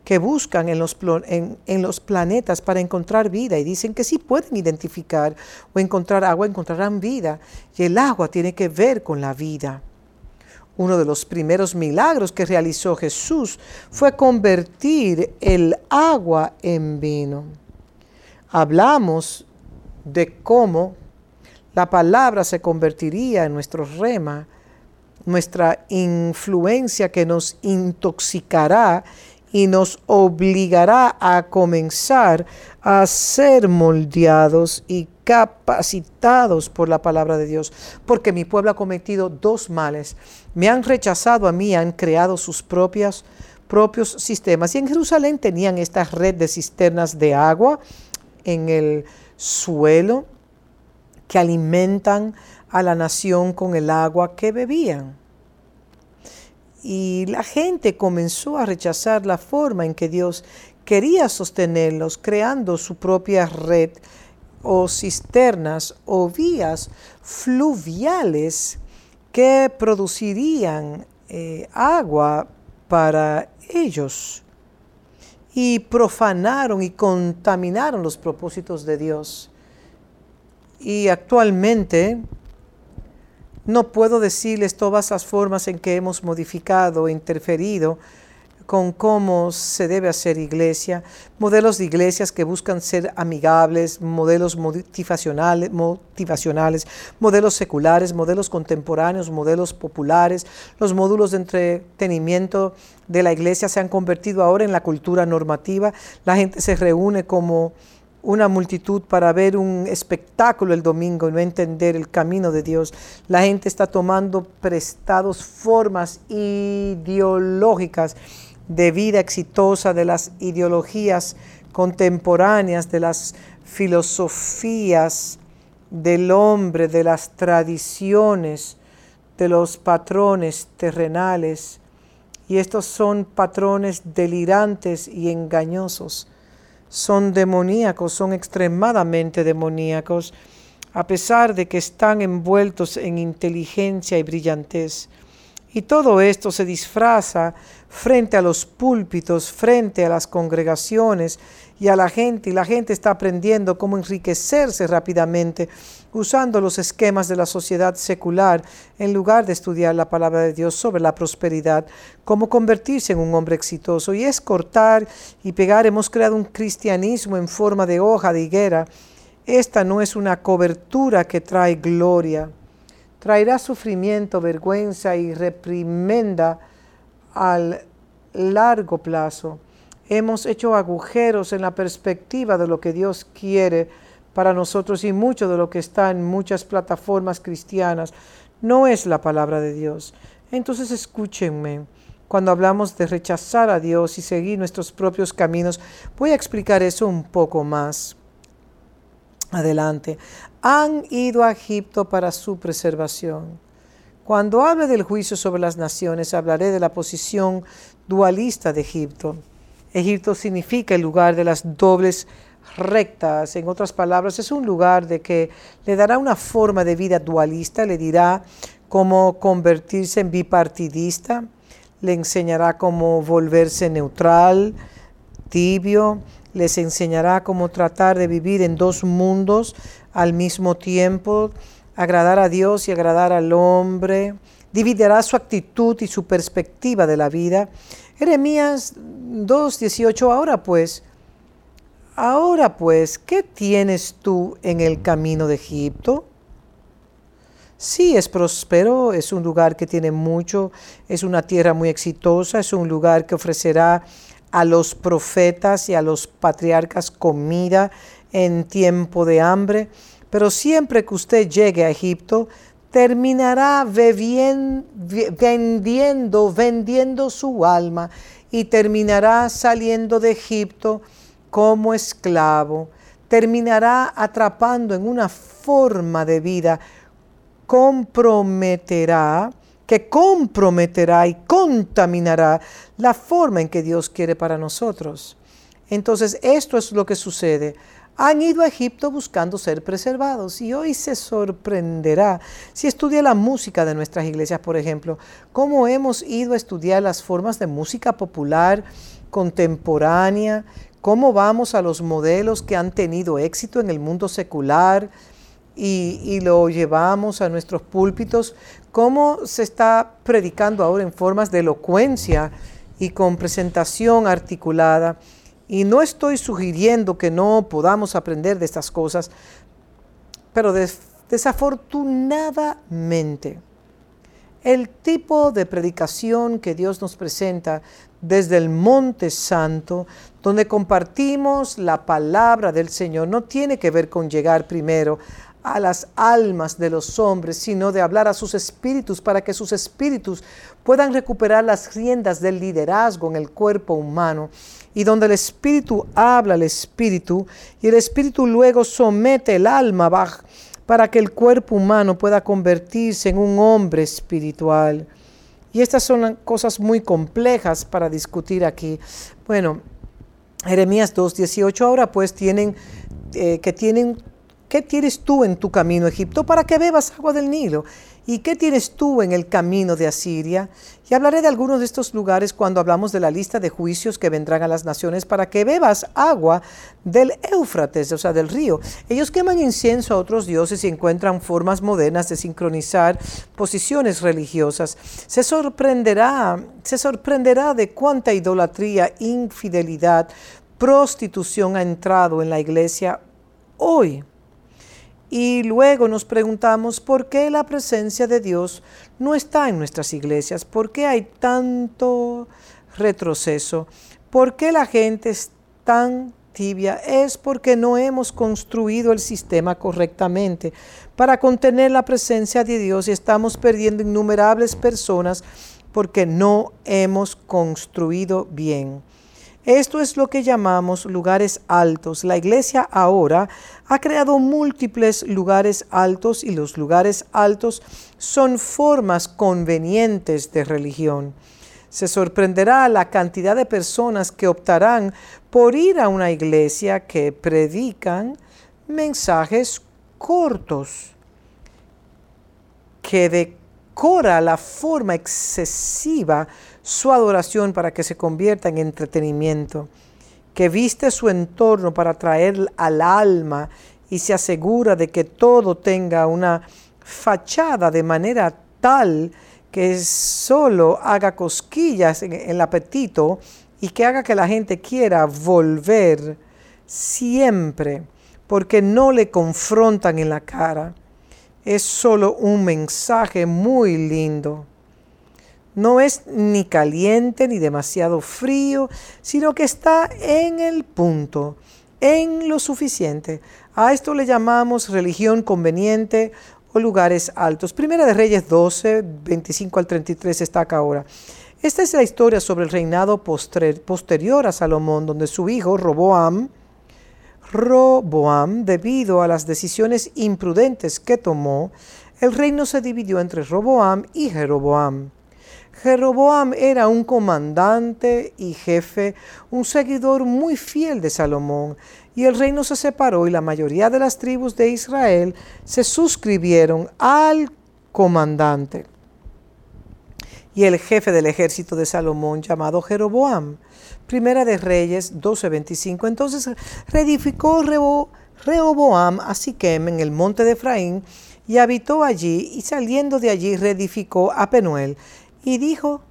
que buscan en los, en, los, planetas para encontrar vida y dicen que sí pueden identificar o encontrar agua, encontrarán vida. Y el agua tiene que ver con la vida. Uno de los primeros milagros que realizó Jesús fue convertir el agua en vino. Hablamos de cómo la palabra se convertiría en nuestro rema, nuestra influencia que nos intoxicará y nos obligará a comenzar a ser moldeados y capacitados por la palabra de Dios, porque mi pueblo ha cometido dos males. Me han rechazado a mí, han creado sus propias, propios sistemas. Y en Jerusalén tenían esta red de cisternas de agua en el suelo que alimentan a la nación con el agua que bebían. Y la gente comenzó a rechazar la forma en que Dios quería sostenerlos, creando su propia red o cisternas o vías fluviales que producirían eh, agua para ellos. Y profanaron y contaminaron los propósitos de Dios. Y actualmente no puedo decirles todas las formas en que hemos modificado e interferido con cómo se debe hacer iglesia, modelos de iglesias que buscan ser amigables, modelos motivacionales, motivacionales, modelos seculares, modelos contemporáneos, modelos populares. Los módulos de entretenimiento de la iglesia se han convertido ahora en la cultura normativa. La gente se reúne como una multitud para ver un espectáculo el domingo y no entender el camino de Dios. La gente está tomando prestados formas ideológicas de vida exitosa, de las ideologías contemporáneas, de las filosofías del hombre, de las tradiciones, de los patrones terrenales. Y estos son patrones delirantes y engañosos son demoníacos, son extremadamente demoníacos, a pesar de que están envueltos en inteligencia y brillantez. Y todo esto se disfraza frente a los púlpitos, frente a las congregaciones y a la gente, y la gente está aprendiendo cómo enriquecerse rápidamente usando los esquemas de la sociedad secular en lugar de estudiar la palabra de Dios sobre la prosperidad, cómo convertirse en un hombre exitoso. Y es cortar y pegar. Hemos creado un cristianismo en forma de hoja de higuera. Esta no es una cobertura que trae gloria. Traerá sufrimiento, vergüenza y reprimenda al largo plazo hemos hecho agujeros en la perspectiva de lo que Dios quiere para nosotros y mucho de lo que está en muchas plataformas cristianas no es la palabra de Dios. Entonces escúchenme. Cuando hablamos de rechazar a Dios y seguir nuestros propios caminos, voy a explicar eso un poco más adelante. Han ido a Egipto para su preservación. Cuando hable del juicio sobre las naciones, hablaré de la posición dualista de Egipto. Egipto significa el lugar de las dobles rectas. En otras palabras, es un lugar de que le dará una forma de vida dualista, le dirá cómo convertirse en bipartidista, le enseñará cómo volverse neutral, tibio, les enseñará cómo tratar de vivir en dos mundos al mismo tiempo, agradar a Dios y agradar al hombre, dividirá su actitud y su perspectiva de la vida Jeremías 2.18, ahora pues, ahora pues, ¿qué tienes tú en el camino de Egipto? Sí, es próspero, es un lugar que tiene mucho, es una tierra muy exitosa, es un lugar que ofrecerá a los profetas y a los patriarcas comida en tiempo de hambre. Pero siempre que usted llegue a Egipto, terminará vendiendo, vendiendo su alma y terminará saliendo de Egipto como esclavo, terminará atrapando en una forma de vida, comprometerá, que comprometerá y contaminará la forma en que Dios quiere para nosotros. Entonces, esto es lo que sucede han ido a Egipto buscando ser preservados. Y hoy se sorprenderá si estudia la música de nuestras iglesias, por ejemplo, cómo hemos ido a estudiar las formas de música popular contemporánea, cómo vamos a los modelos que han tenido éxito en el mundo secular y, lo llevamos a nuestros púlpitos, cómo se está predicando ahora en formas de elocuencia y con presentación articulada y no estoy sugiriendo que no podamos aprender de estas cosas, pero desafortunadamente el tipo de predicación que Dios nos presenta desde el Monte Santo, donde compartimos la palabra del Señor, no tiene que ver con llegar primero a las almas de los hombres, sino de hablar a sus espíritus para que sus espíritus puedan recuperar las riendas del liderazgo en el cuerpo humano. Y donde el espíritu habla al espíritu y el espíritu luego somete el alma para que el cuerpo humano pueda convertirse en un hombre espiritual. Y estas son cosas muy complejas para discutir aquí. Bueno, Jeremías 2.18 ahora pues tienen eh, que tienen ¿Qué tienes tú en tu camino, Egipto, para que bebas agua del Nilo? ¿Y qué tienes tú en el camino de Asiria? Y hablaré de algunos de estos lugares cuando hablamos de la lista de juicios que vendrán a las naciones para que bebas agua del Éufrates, o sea, del río. Ellos queman incienso a otros dioses y encuentran formas modernas de sincronizar posiciones religiosas. Se sorprenderá, se sorprenderá de cuánta idolatría, infidelidad, prostitución ha entrado en la iglesia hoy. Y luego nos preguntamos por qué la presencia de Dios no está en nuestras iglesias, por qué hay tanto retroceso, por qué la gente es tan tibia. Es porque no hemos construido el sistema correctamente para contener la presencia de Dios y estamos perdiendo innumerables personas porque no hemos construido bien. Esto es lo que llamamos lugares altos. La iglesia ahora ha creado múltiples lugares altos y los lugares altos son formas convenientes de religión. Se sorprenderá la cantidad de personas que optarán por ir a una iglesia que predican mensajes cortos, que decora la forma excesiva su adoración para que se convierta en entretenimiento, que viste su entorno para traer al alma y se asegura de que todo tenga una fachada de manera tal que solo haga cosquillas en el apetito y que haga que la gente quiera volver siempre, porque no le confrontan en la cara. Es solo un mensaje muy lindo. No es ni caliente ni demasiado frío, sino que está en el punto, en lo suficiente. A esto le llamamos religión conveniente o lugares altos. Primera de Reyes 12, 25 al 33 está acá ahora. Esta es la historia sobre el reinado posterior a Salomón, donde su hijo Roboam, Roboam, debido a las decisiones imprudentes que tomó, el reino se dividió entre Roboam y Jeroboam. Jeroboam era un comandante y jefe, un seguidor muy fiel de Salomón, y el reino se separó y la mayoría de las tribus de Israel se suscribieron al comandante. Y el jefe del ejército de Salomón, llamado Jeroboam, Primera de Reyes 12:25. Entonces reedificó Rehoboam a Siquem en el monte de Efraín y habitó allí, y saliendo de allí reedificó a Penuel y dijo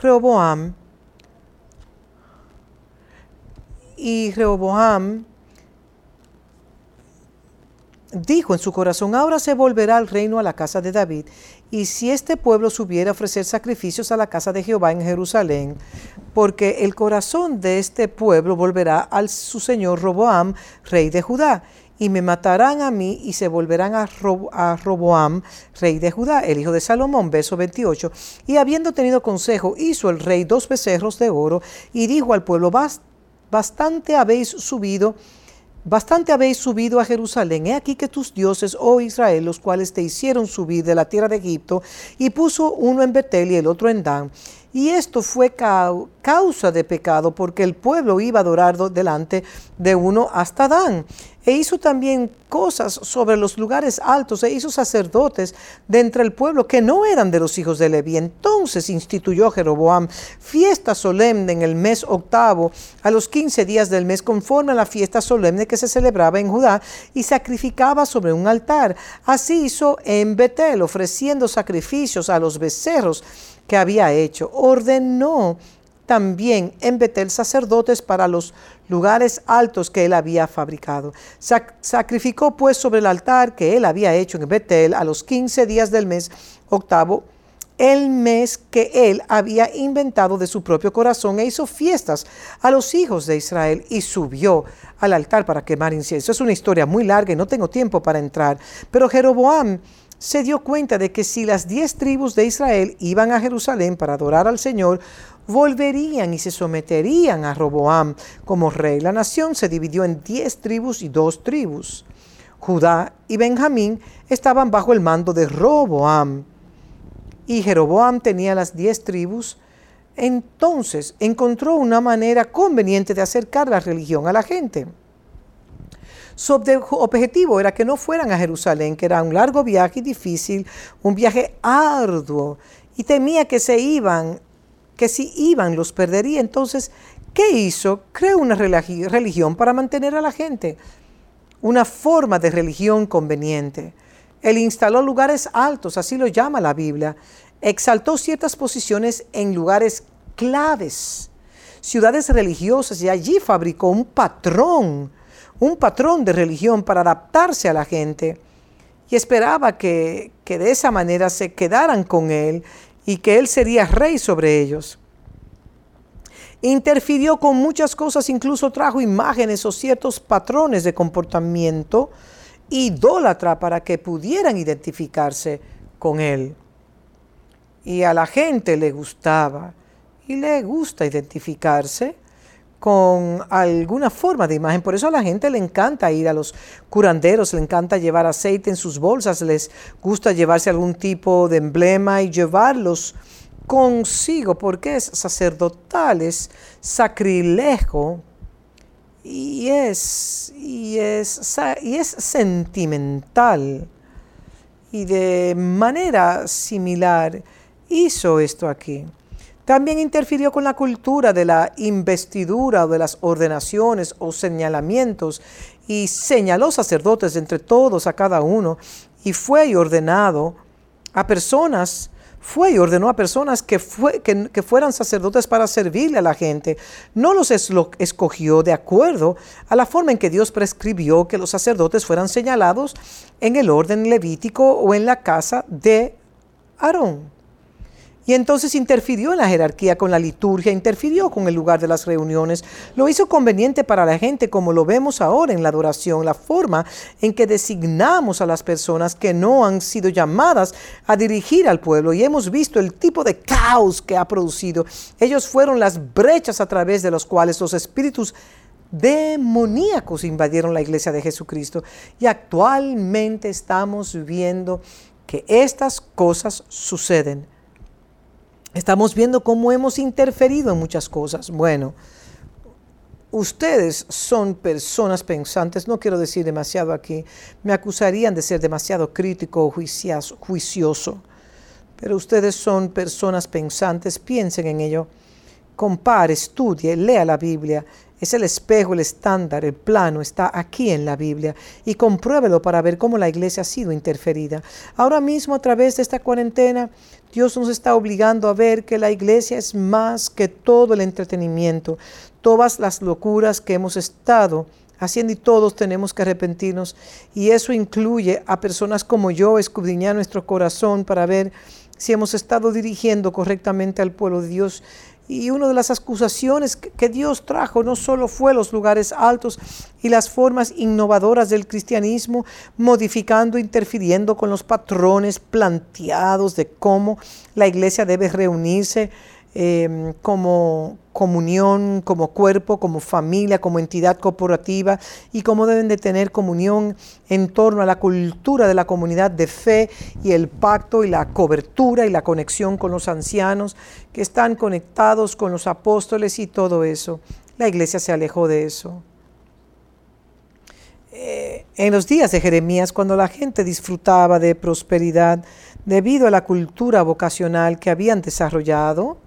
Rehoboam, y Rehoboam dijo en su corazón, ahora se volverá el reino a la casa de David, y si este pueblo subiera a ofrecer sacrificios a la casa de Jehová en Jerusalén, porque el corazón de este pueblo volverá al su señor Roboam, rey de Judá, y me matarán a mí y se volverán a, Roboam, rey de Judá, el hijo de Salomón, verso 28. Y habiendo tenido consejo, hizo el rey dos becerros de oro y dijo al pueblo, bastante habéis subido, bastante habéis subido a Jerusalén. He aquí que tus dioses, oh Israel, los cuales te hicieron subir de la tierra de Egipto, y puso uno en Betel y el otro en Dan. Y esto fue causa de pecado porque el pueblo iba a adorar delante de uno hasta Dan. E hizo también cosas sobre los lugares altos, e hizo sacerdotes de entre el pueblo que no eran de los hijos de Levi. Entonces instituyó Jeroboam fiesta solemne en el mes octavo, a los quince días del mes, conforme a la fiesta solemne que se celebraba en Judá, y sacrificaba sobre un altar. Así hizo en Betel, ofreciendo sacrificios a los becerros que había hecho. Ordenó también en Betel sacerdotes para los lugares altos que él había fabricado. sacrificó pues sobre el altar que él había hecho en Betel a los 15 días del mes octavo el mes que él había inventado de su propio corazón e hizo fiestas a los hijos de Israel y subió al altar para quemar incienso. Es una historia muy larga y no tengo tiempo para entrar, pero Jeroboam se dio cuenta de que si las diez tribus de Israel iban a Jerusalén para adorar al Señor, volverían y se someterían a Roboam como rey. La nación se dividió en diez tribus y dos tribus. Judá y Benjamín estaban bajo el mando de Roboam y Jeroboam tenía las diez tribus, entonces encontró una manera conveniente de acercar la religión a la gente. Su objetivo era que no fueran a Jerusalén, que era un largo viaje difícil, un viaje arduo, y temía que se iban, que si iban los perdería. Entonces, ¿qué hizo? Creó una religión para mantener a la gente, una forma de religión conveniente. Él instaló lugares altos, así lo llama la Biblia. Exaltó ciertas posiciones en lugares claves, ciudades religiosas, y allí fabricó un patrón, un patrón de religión para adaptarse a la gente. Y esperaba que, que de esa manera se quedaran con él y que él sería rey sobre ellos interfirió con muchas cosas, incluso trajo imágenes o ciertos patrones de comportamiento idólatra para que pudieran identificarse con él. Y a la gente le gustaba y le gusta identificarse con alguna forma de imagen. Por eso a la gente le encanta ir a los curanderos, le encanta llevar aceite en sus bolsas, les gusta llevarse algún tipo de emblema y llevarlos consigo, porque es sacerdotal, es sacrilegio y es, y es, y es sentimental. Y de manera similar hizo esto aquí. También interfirió con la cultura de la investidura o de las ordenaciones o señalamientos y señaló sacerdotes entre todos a cada uno y fue ordenado a personas fue y ordenó a personas que, que, fueran sacerdotes para servirle a la gente. No los escogió de acuerdo a la forma en que Dios prescribió que los sacerdotes fueran señalados en el orden levítico o en la casa de Aarón. Y entonces interfirió en la jerarquía con la liturgia, interfirió con el lugar de las reuniones, lo hizo conveniente para la gente como lo vemos ahora en la adoración, la forma en que designamos a las personas que no han sido llamadas a dirigir al pueblo. Y hemos visto el tipo de caos que ha producido. Ellos fueron las brechas a través de los cuales los espíritus demoníacos invadieron la iglesia de Jesucristo. Y actualmente estamos viendo que estas cosas suceden estamos viendo cómo hemos interferido en muchas cosas. Bueno, ustedes son personas pensantes, no quiero decir demasiado aquí, me acusarían de ser demasiado crítico o juicioso, pero ustedes son personas pensantes, piensen en ello, compare, estudie, lea la Biblia, es el espejo, el estándar, el plano. Está aquí en la Biblia. Y compruébelo para ver cómo la iglesia ha sido interferida. Ahora mismo a través de esta cuarentena Dios nos está obligando a ver que la iglesia es más que todo el entretenimiento, todas las locuras que hemos estado haciendo y todos tenemos que arrepentirnos. Y eso incluye a personas como yo escudriñar nuestro corazón para ver si hemos estado dirigiendo correctamente al pueblo de Dios y una de las acusaciones que Dios trajo no solo fue los lugares altos y las formas innovadoras del cristianismo, modificando, interfiriendo con los patrones planteados de cómo la iglesia debe reunirse Em, como comunión, como cuerpo, como familia, como entidad corporativa y cómo deben de tener comunión en torno a la cultura de la comunidad de fe y el pacto y la cobertura y la conexión con los ancianos que están conectados con los apóstoles y todo eso. La iglesia se alejó de eso. Eh, en los días de Jeremías, cuando la gente disfrutaba de prosperidad debido a la cultura vocacional que habían desarrollado,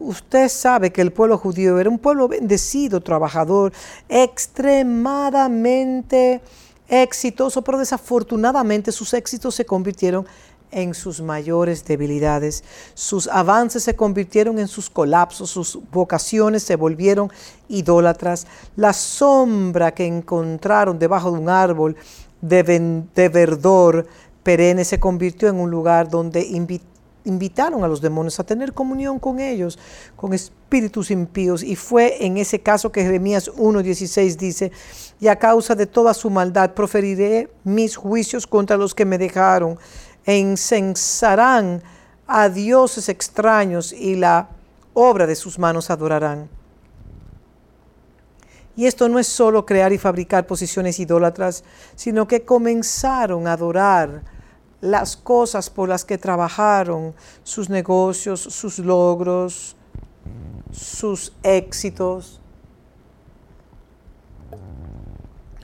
Usted sabe que el pueblo judío era un pueblo bendecido, trabajador, extremadamente exitoso, pero desafortunadamente sus éxitos se convirtieron en sus mayores debilidades. Sus avances se convirtieron en sus colapsos, sus vocaciones se volvieron idólatras. La sombra que encontraron debajo de un árbol de, verdor perenne se convirtió en un lugar donde invitaron a los demonios a tener comunión con ellos, con espíritus impíos. Y fue en ese caso que Jeremías 1.16 dice, y a causa de toda su maldad proferiré mis juicios contra los que me dejaron, e incensarán a dioses extraños y la obra de sus manos adorarán. Y esto no es solo crear y fabricar posiciones idólatras, sino que comenzaron a adorar las cosas por las que trabajaron, sus negocios, sus logros, sus éxitos,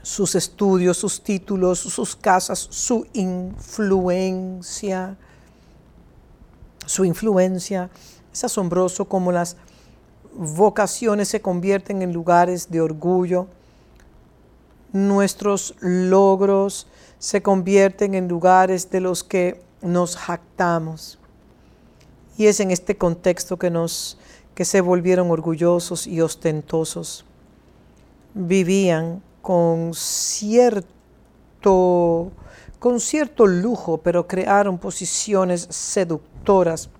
sus estudios, sus títulos, sus casas, su influencia. Su influencia. Es asombroso cómo las vocaciones se convierten en lugares de orgullo, nuestros logros se convierten en lugares de los que nos jactamos. Y es en este contexto que nos que se volvieron orgullosos y ostentosos. Vivían con cierto con cierto lujo, pero crearon posiciones seductoras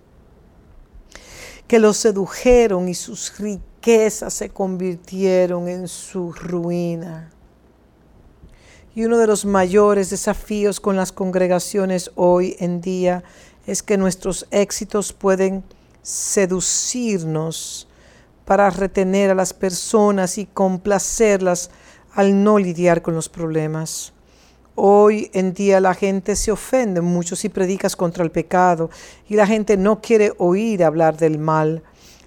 que los sedujeron y sus riquezas se convirtieron en su ruina. Y uno de los mayores desafíos con las congregaciones hoy en día es que nuestros éxitos pueden seducirnos para retener a las personas y complacerlas al no lidiar con los problemas. Hoy en día la gente se ofende mucho si predicas contra el pecado y la gente no quiere oír hablar del mal.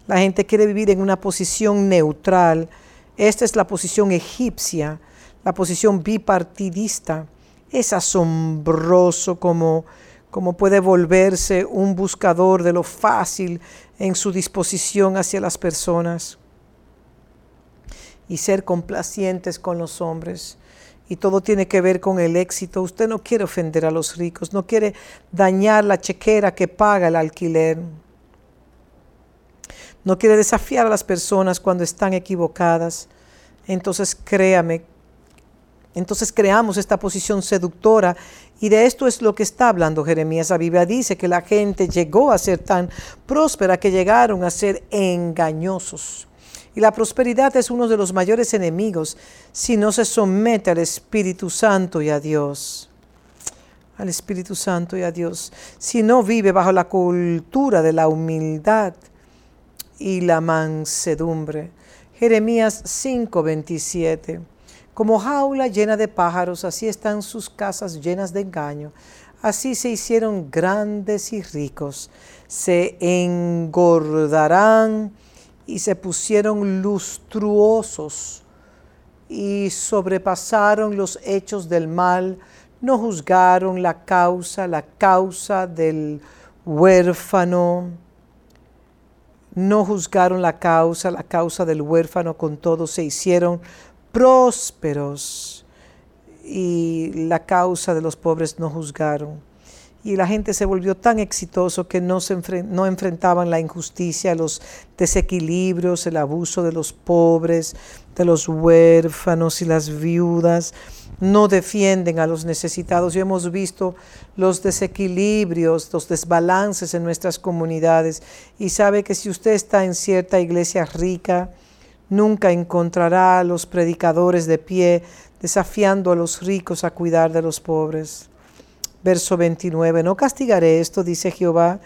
La gente quiere vivir en una posición neutral. Esta es la posición egipcia, la posición bipartidista. Es asombroso como, puede volverse un buscador de lo fácil en su disposición hacia las personas y ser complacientes con los hombres y todo tiene que ver con el éxito. Usted no quiere ofender a los ricos, no quiere dañar la chequera que paga el alquiler. No quiere desafiar a las personas cuando están equivocadas. Entonces créame, entonces creamos esta posición seductora y de esto es lo que está hablando Jeremías. La Biblia dice que la gente llegó a ser tan próspera que llegaron a ser engañosos. Y la prosperidad es uno de los mayores enemigos si no se somete al Espíritu Santo y a Dios. Al Espíritu Santo y a Dios. Si no vive bajo la cultura de la humildad y la mansedumbre. Jeremías 5:27. Como jaula llena de pájaros, así están sus casas llenas de engaño. Así se hicieron grandes y ricos. Se engordarán y se pusieron lustruosos y sobrepasaron los hechos del mal, no juzgaron la causa, la causa del huérfano, no juzgaron la causa, la causa del huérfano, con todo se hicieron prósperos y la causa de los pobres no juzgaron. Y la gente se volvió tan exitoso que no, se no enfrentaban la injusticia, los desequilibrios, el abuso de los pobres, de los huérfanos y las viudas, no defienden a los necesitados. Y hemos visto los desequilibrios, los desbalances en nuestras comunidades. Y sabe que si usted está en cierta iglesia rica, nunca encontrará a los predicadores de pie desafiando a los ricos a cuidar de los pobres. Verso 29, no castigaré esto, dice Jehová,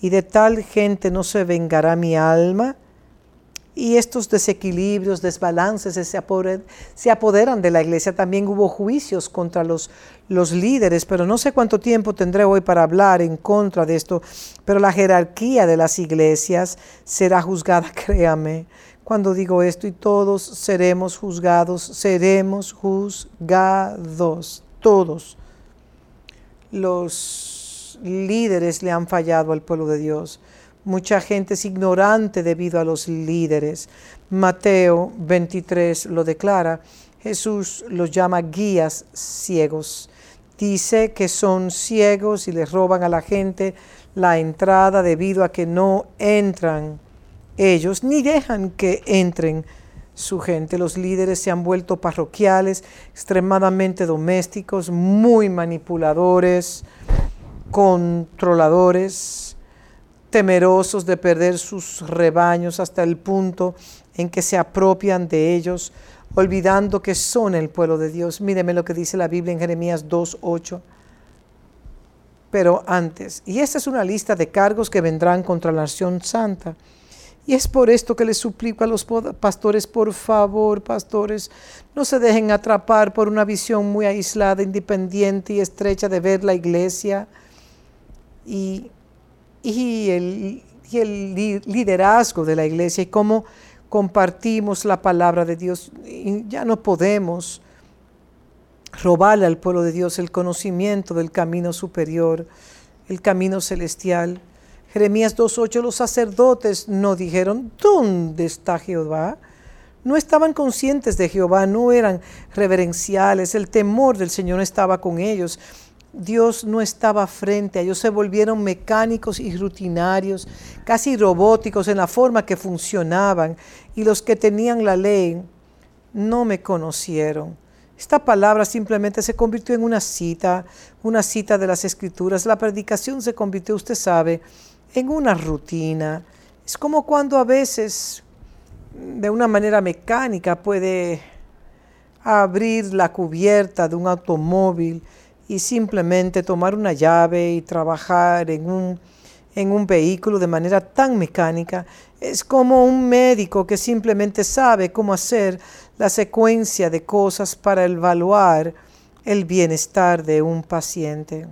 y de tal gente no se vengará mi alma. Y estos desequilibrios, desbalances se, apoderan, de la iglesia. También hubo juicios contra los, los líderes, pero no sé cuánto tiempo tendré hoy para hablar en contra de esto. Pero la jerarquía de las iglesias será juzgada, créame. Cuando digo esto y todos seremos juzgados, seremos juzgados, todos los líderes le han fallado al pueblo de Dios. Mucha gente es ignorante debido a los líderes. Mateo 23 lo declara. Jesús los llama guías ciegos. Dice que son ciegos y les roban a la gente la entrada debido a que no entran ellos ni dejan que entren su gente. Los líderes se han vuelto parroquiales, extremadamente domésticos, muy manipuladores, controladores. temerosos de perder sus rebaños hasta el punto en que se apropian de ellos, olvidando que son el pueblo de Dios. Míreme lo que dice la Biblia en Jeremías 2.8. Pero antes, y esta es una lista de cargos que vendrán contra la nación santa. Y es por esto que les suplico a los pastores, por favor, pastores, no se dejen atrapar por una visión muy aislada, independiente y estrecha de ver la iglesia y, el, y el liderazgo de la iglesia y cómo compartimos la palabra de Dios. Ya no podemos robarle al pueblo de Dios el conocimiento del camino superior, el camino celestial. Jeremías 2.8, los sacerdotes no dijeron, ¿dónde está Jehová? No estaban conscientes de Jehová, no eran reverenciales, el temor del Señor estaba con ellos. Dios no estaba frente a ellos, se volvieron mecánicos y rutinarios, casi robóticos en la forma que funcionaban, y los que tenían la ley no me conocieron. Esta palabra simplemente se convirtió en una cita, una cita de las escrituras. La predicación se convirtió, usted sabe, en una rutina. Es como cuando a veces, de una manera mecánica, puede abrir la cubierta de un automóvil y simplemente tomar una llave y trabajar en un, en un vehículo de manera tan mecánica. Es como un médico que simplemente sabe cómo hacer la secuencia de cosas para evaluar el bienestar de un paciente.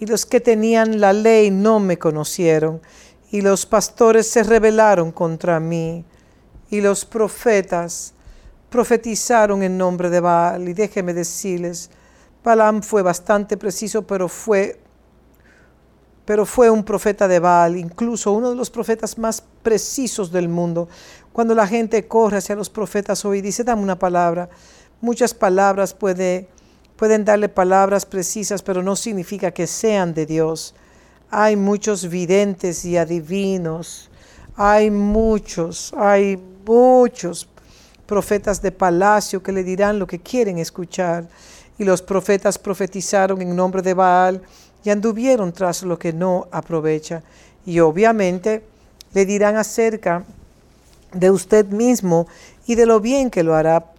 Y los que tenían la ley no me conocieron, y los pastores se rebelaron contra mí, y los profetas profetizaron en nombre de Baal. Y déjeme decirles, Balaam fue bastante preciso, pero fue, pero fue un profeta de Baal, incluso uno de los profetas más precisos del mundo. Cuando la gente corre hacia los profetas hoy y dice, dame una palabra, muchas palabras puede, pueden darle palabras precisas, pero no significa que sean de Dios. Hay muchos videntes y adivinos, hay muchos, hay muchos profetas de palacio que le dirán lo que quieren escuchar y los profetas profetizaron en nombre de Baal y anduvieron tras lo que no aprovecha. Y obviamente le dirán acerca de usted mismo y de lo bien que lo hará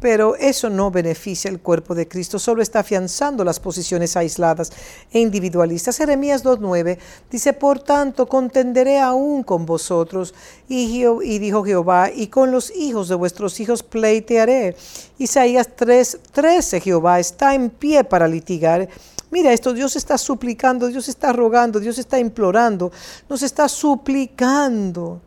pero eso no beneficia el cuerpo de Cristo, solo está afianzando las posiciones aisladas e individualistas. Jeremías 2.9 dice, por tanto, contenderé aún con vosotros, y, dijo Jehová, y con los hijos de vuestros hijos pleitearé. Isaías 3.13, Jehová está en pie para litigar. Mira esto, Dios está suplicando, Dios está rogando, Dios está implorando, nos está suplicando.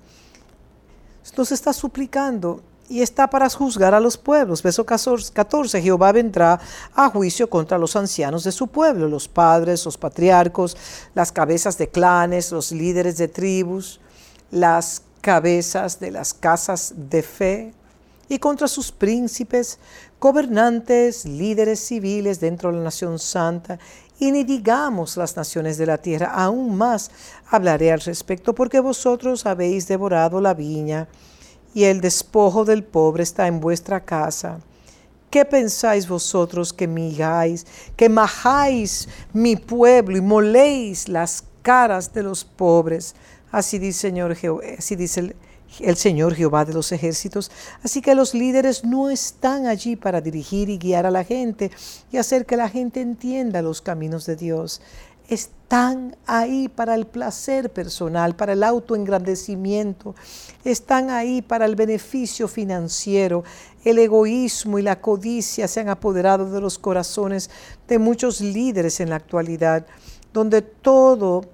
Nos está suplicando y está para juzgar a los pueblos. Verso 14, Jehová vendrá a juicio contra los ancianos de su pueblo, los padres, los patriarcos, las cabezas de clanes, los líderes de tribus, las cabezas de las casas de fe, y contra sus príncipes, gobernantes, líderes civiles dentro de la nación santa, y ni digamos las naciones de la tierra, aún más hablaré al respecto, porque vosotros habéis devorado la viña y el despojo del pobre está en vuestra casa. ¿Qué pensáis vosotros que migáis, que majáis mi pueblo y moléis las caras de los pobres? Así dice, Señor así dice el, el Señor Jehová de los ejércitos. Así que los líderes no están allí para dirigir y guiar a la gente y hacer que la gente entienda los caminos de Dios están ahí para el placer personal, para el autoengrandecimiento, están ahí para el beneficio financiero. El egoísmo y la codicia se han apoderado de los corazones de muchos líderes en la actualidad, donde todo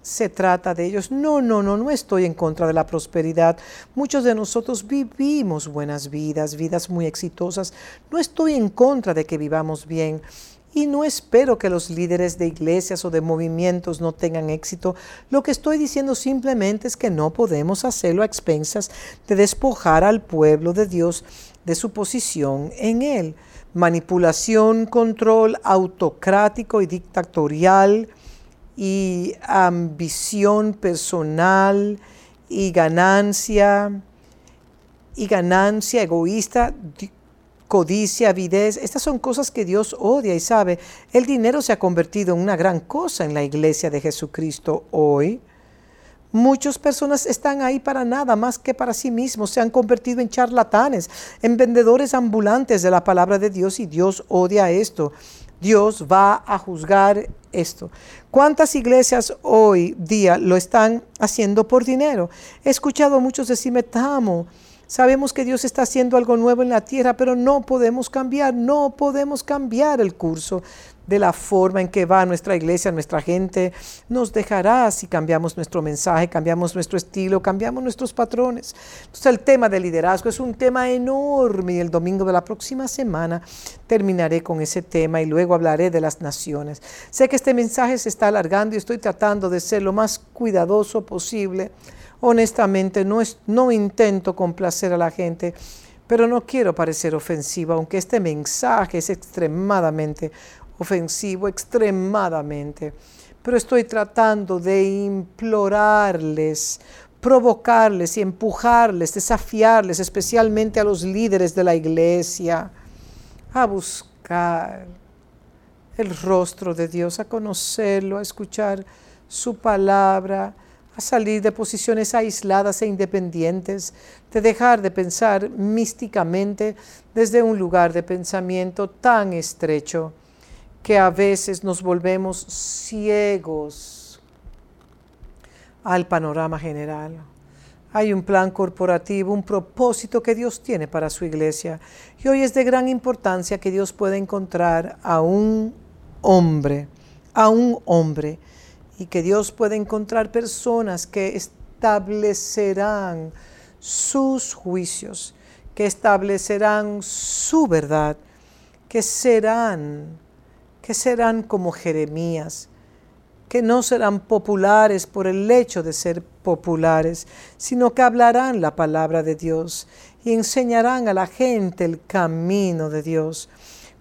se trata de ellos. No, no, no, no estoy en contra de la prosperidad. Muchos de nosotros vivimos buenas vidas, vidas muy exitosas. No estoy en contra de que vivamos bien. Y no espero que los líderes de iglesias o de movimientos no tengan éxito. Lo que estoy diciendo simplemente es que no podemos hacerlo a expensas de despojar al pueblo de Dios de su posición en él. Manipulación, control autocrático y dictatorial y ambición personal y ganancia y ganancia egoísta codicia, avidez, estas son cosas que Dios odia y sabe. El dinero se ha convertido en una gran cosa en la iglesia de Jesucristo hoy. Muchas personas están ahí para nada más que para sí mismos. Se han convertido en charlatanes, en vendedores ambulantes de la palabra de Dios y Dios odia esto. Dios va a juzgar esto. ¿Cuántas iglesias hoy día lo están haciendo por dinero? He escuchado a muchos decirme, Tamo, Sabemos que Dios está haciendo algo nuevo en la tierra, pero no podemos cambiar, no podemos cambiar el curso de la forma en que va nuestra iglesia, nuestra gente. Nos dejará si cambiamos nuestro mensaje, cambiamos nuestro estilo, cambiamos nuestros patrones. Entonces el tema del liderazgo es un tema enorme y el domingo de la próxima semana terminaré con ese tema y luego hablaré de las naciones. Sé que este mensaje se está alargando y estoy tratando de ser lo más cuidadoso posible. Honestamente, no, es, no intento complacer a la gente, pero no quiero parecer ofensiva, aunque este mensaje es extremadamente ofensivo extremadamente, pero estoy tratando de implorarles, provocarles y empujarles, desafiarles, especialmente a los líderes de la iglesia, a buscar el rostro de Dios, a conocerlo, a escuchar su palabra, a salir de posiciones aisladas e independientes, de dejar de pensar místicamente desde un lugar de pensamiento tan estrecho que a veces nos volvemos ciegos al panorama general. Hay un plan corporativo, un propósito que Dios tiene para su iglesia. Y hoy es de gran importancia que Dios pueda encontrar a un hombre, a un hombre, y que Dios pueda encontrar personas que establecerán sus juicios, que establecerán su verdad, que serán que serán como Jeremías, que no serán populares por el hecho de ser populares, sino que hablarán la palabra de Dios y enseñarán a la gente el camino de Dios.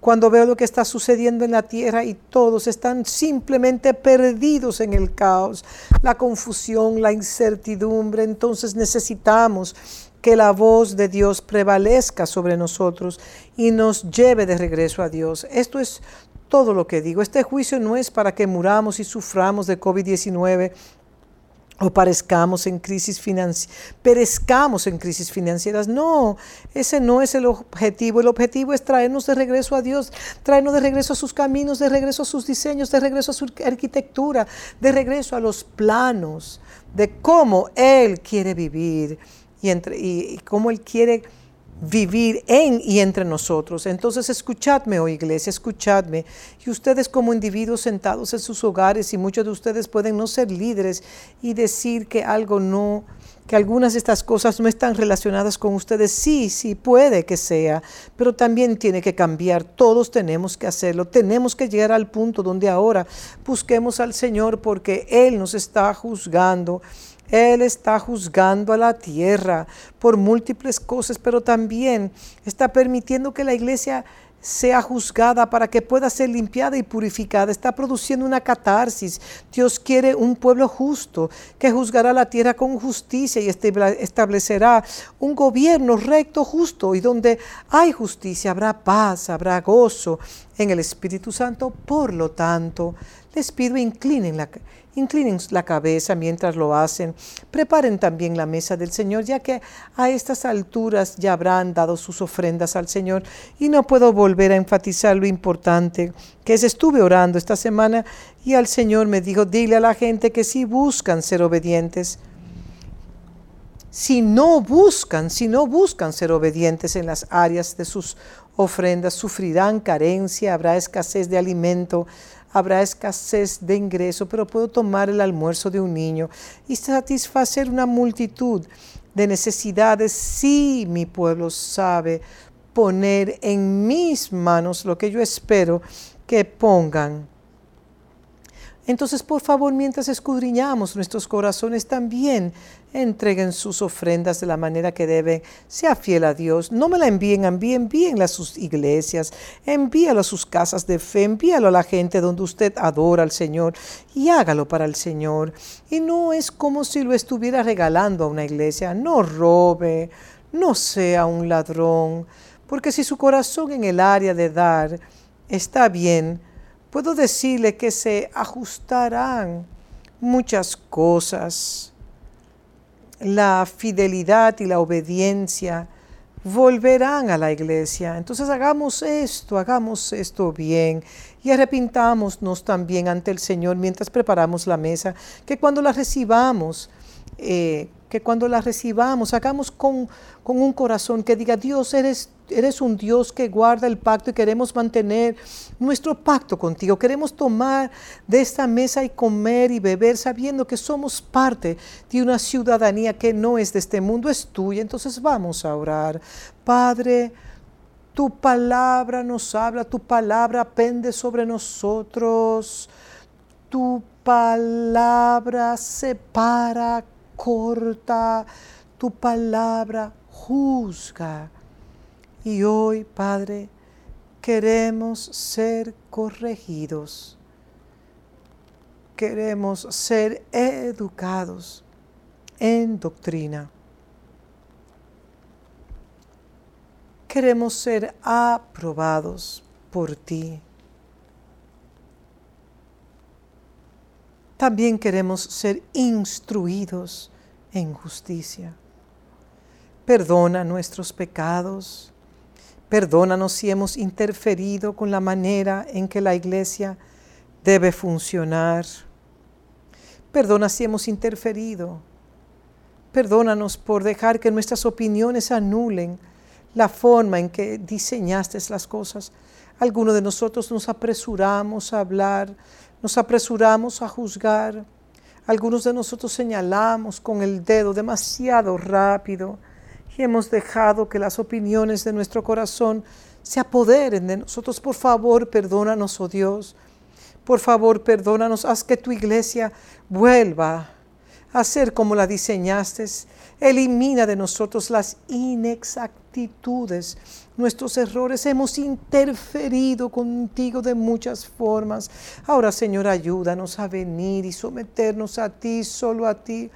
Cuando veo lo que está sucediendo en la tierra y todos están simplemente perdidos en el caos, la confusión, la incertidumbre, entonces necesitamos que la voz de Dios prevalezca sobre nosotros y nos lleve de regreso a Dios. Esto es todo lo que digo. Este juicio no es para que muramos y suframos de COVID-19 o parezcamos en crisis perezcamos en crisis financieras. No, ese no es el objetivo. El objetivo es traernos de regreso a Dios, traernos de regreso a sus caminos, de regreso a sus diseños, de regreso a su arquitectura, de regreso a los planos de cómo Él quiere vivir y, entre, y cómo Él quiere vivir en y entre nosotros. Entonces escuchadme, oh iglesia, escuchadme. Y ustedes como individuos sentados en sus hogares, y muchos de ustedes pueden no ser líderes y decir que algo no, que algunas de estas cosas no están relacionadas con ustedes. Sí, sí, puede que sea, pero también tiene que cambiar. Todos tenemos que hacerlo. Tenemos que llegar al punto donde ahora busquemos al Señor porque Él nos está juzgando él está juzgando a la tierra por múltiples cosas, pero también está permitiendo que la iglesia sea juzgada para que pueda ser limpiada y purificada. Está produciendo una catarsis. Dios quiere un pueblo justo que juzgará la tierra con justicia y establecerá un gobierno recto, justo, y donde hay justicia habrá paz, habrá gozo en el Espíritu Santo. Por lo tanto, les pido inclinen la Inclinen la cabeza mientras lo hacen. Preparen también la mesa del Señor, ya que a estas alturas ya habrán dado sus ofrendas al Señor. Y no puedo volver a enfatizar lo importante que es estuve orando esta semana y al Señor me dijo, dile a la gente que si buscan ser obedientes, si no buscan, si no buscan ser obedientes en las áreas de sus ofrendas, sufrirán carencia, habrá escasez de alimento, habrá escasez de ingreso, pero puedo tomar el almuerzo de un niño y satisfacer una multitud de necesidades. Si mi pueblo sabe poner en mis manos lo que yo espero que pongan entonces, por favor, mientras escudriñamos nuestros corazones, también entreguen sus ofrendas de la manera que deben. Sea fiel a Dios. No me la envíen, envíen, envíenla a sus iglesias, envíalo a sus casas de fe, envíalo a la gente donde usted adora al Señor y hágalo para el Señor. Y no es como si lo estuviera regalando a una iglesia. No robe, no sea un ladrón, porque si su corazón en el área de dar está bien, puedo decirle que se ajustarán muchas cosas la fidelidad y la obediencia volverán a la iglesia. Entonces hagamos esto, hagamos esto bien y arrepintámonos también ante el Señor mientras preparamos la mesa, que cuando la recibamos, eh, que cuando la recibamos, hagamos con, con, un corazón que diga, Dios, eres, eres un Dios que guarda el pacto y queremos mantener nuestro pacto contigo. Queremos tomar de esta mesa y comer y beber sabiendo que somos parte de una ciudadanía que no es de este mundo, es tuya. Entonces vamos a orar. Padre, tu palabra nos habla, tu palabra pende sobre nosotros. Tu palabra separa corta, tu palabra juzga. Y hoy, Padre, queremos ser corregidos. Queremos ser educados en doctrina. Queremos ser aprobados por ti. También queremos ser instruidos en justicia. Perdona nuestros pecados. Perdónanos si hemos interferido con la manera en que la iglesia debe funcionar. Perdona si hemos interferido. Perdónanos por dejar que nuestras opiniones anulen la forma en que diseñaste las cosas. Algunos de nosotros nos apresuramos a hablar, nos apresuramos a juzgar algunos de nosotros señalamos con el dedo demasiado rápido y hemos dejado que las opiniones de nuestro corazón se apoderen de nosotros. Por favor, perdónanos, oh Dios. Por favor, perdónanos. Haz que tu iglesia vuelva a ser como la diseñaste. Elimina de nosotros las inexactitudes nuestros errores, hemos interferido contigo de muchas formas. Ahora, Señor, ayúdanos a venir y someternos a ti, solo a ti.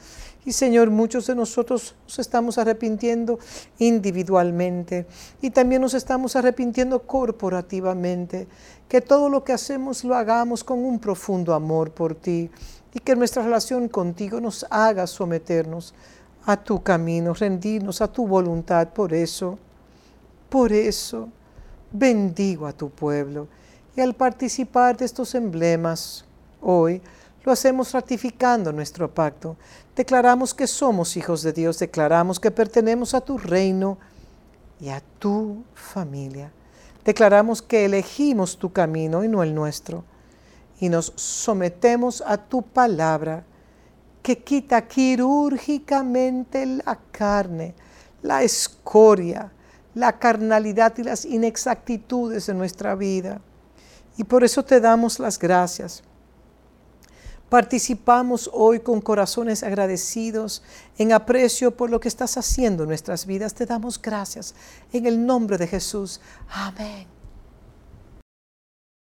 Y Señor, muchos de nosotros nos estamos arrepintiendo individualmente y también nos estamos arrepintiendo corporativamente. Que todo lo que hacemos lo hagamos con un profundo amor por ti y que nuestra relación contigo nos haga someternos a tu camino, rendirnos a tu voluntad. Por eso, por eso bendigo a tu pueblo y al participar de estos emblemas hoy, lo hacemos ratificando nuestro pacto. Declaramos que somos hijos de Dios, declaramos que pertenecemos a tu reino y a tu familia. Declaramos que elegimos tu camino y no el nuestro. Y nos sometemos a tu palabra que quita quirúrgicamente la carne, la escoria, la carnalidad y las inexactitudes de nuestra vida. Y por eso te damos las gracias. Participamos hoy con corazones agradecidos en aprecio por lo que estás haciendo en nuestras vidas. Te damos gracias en el nombre de Jesús. Amén.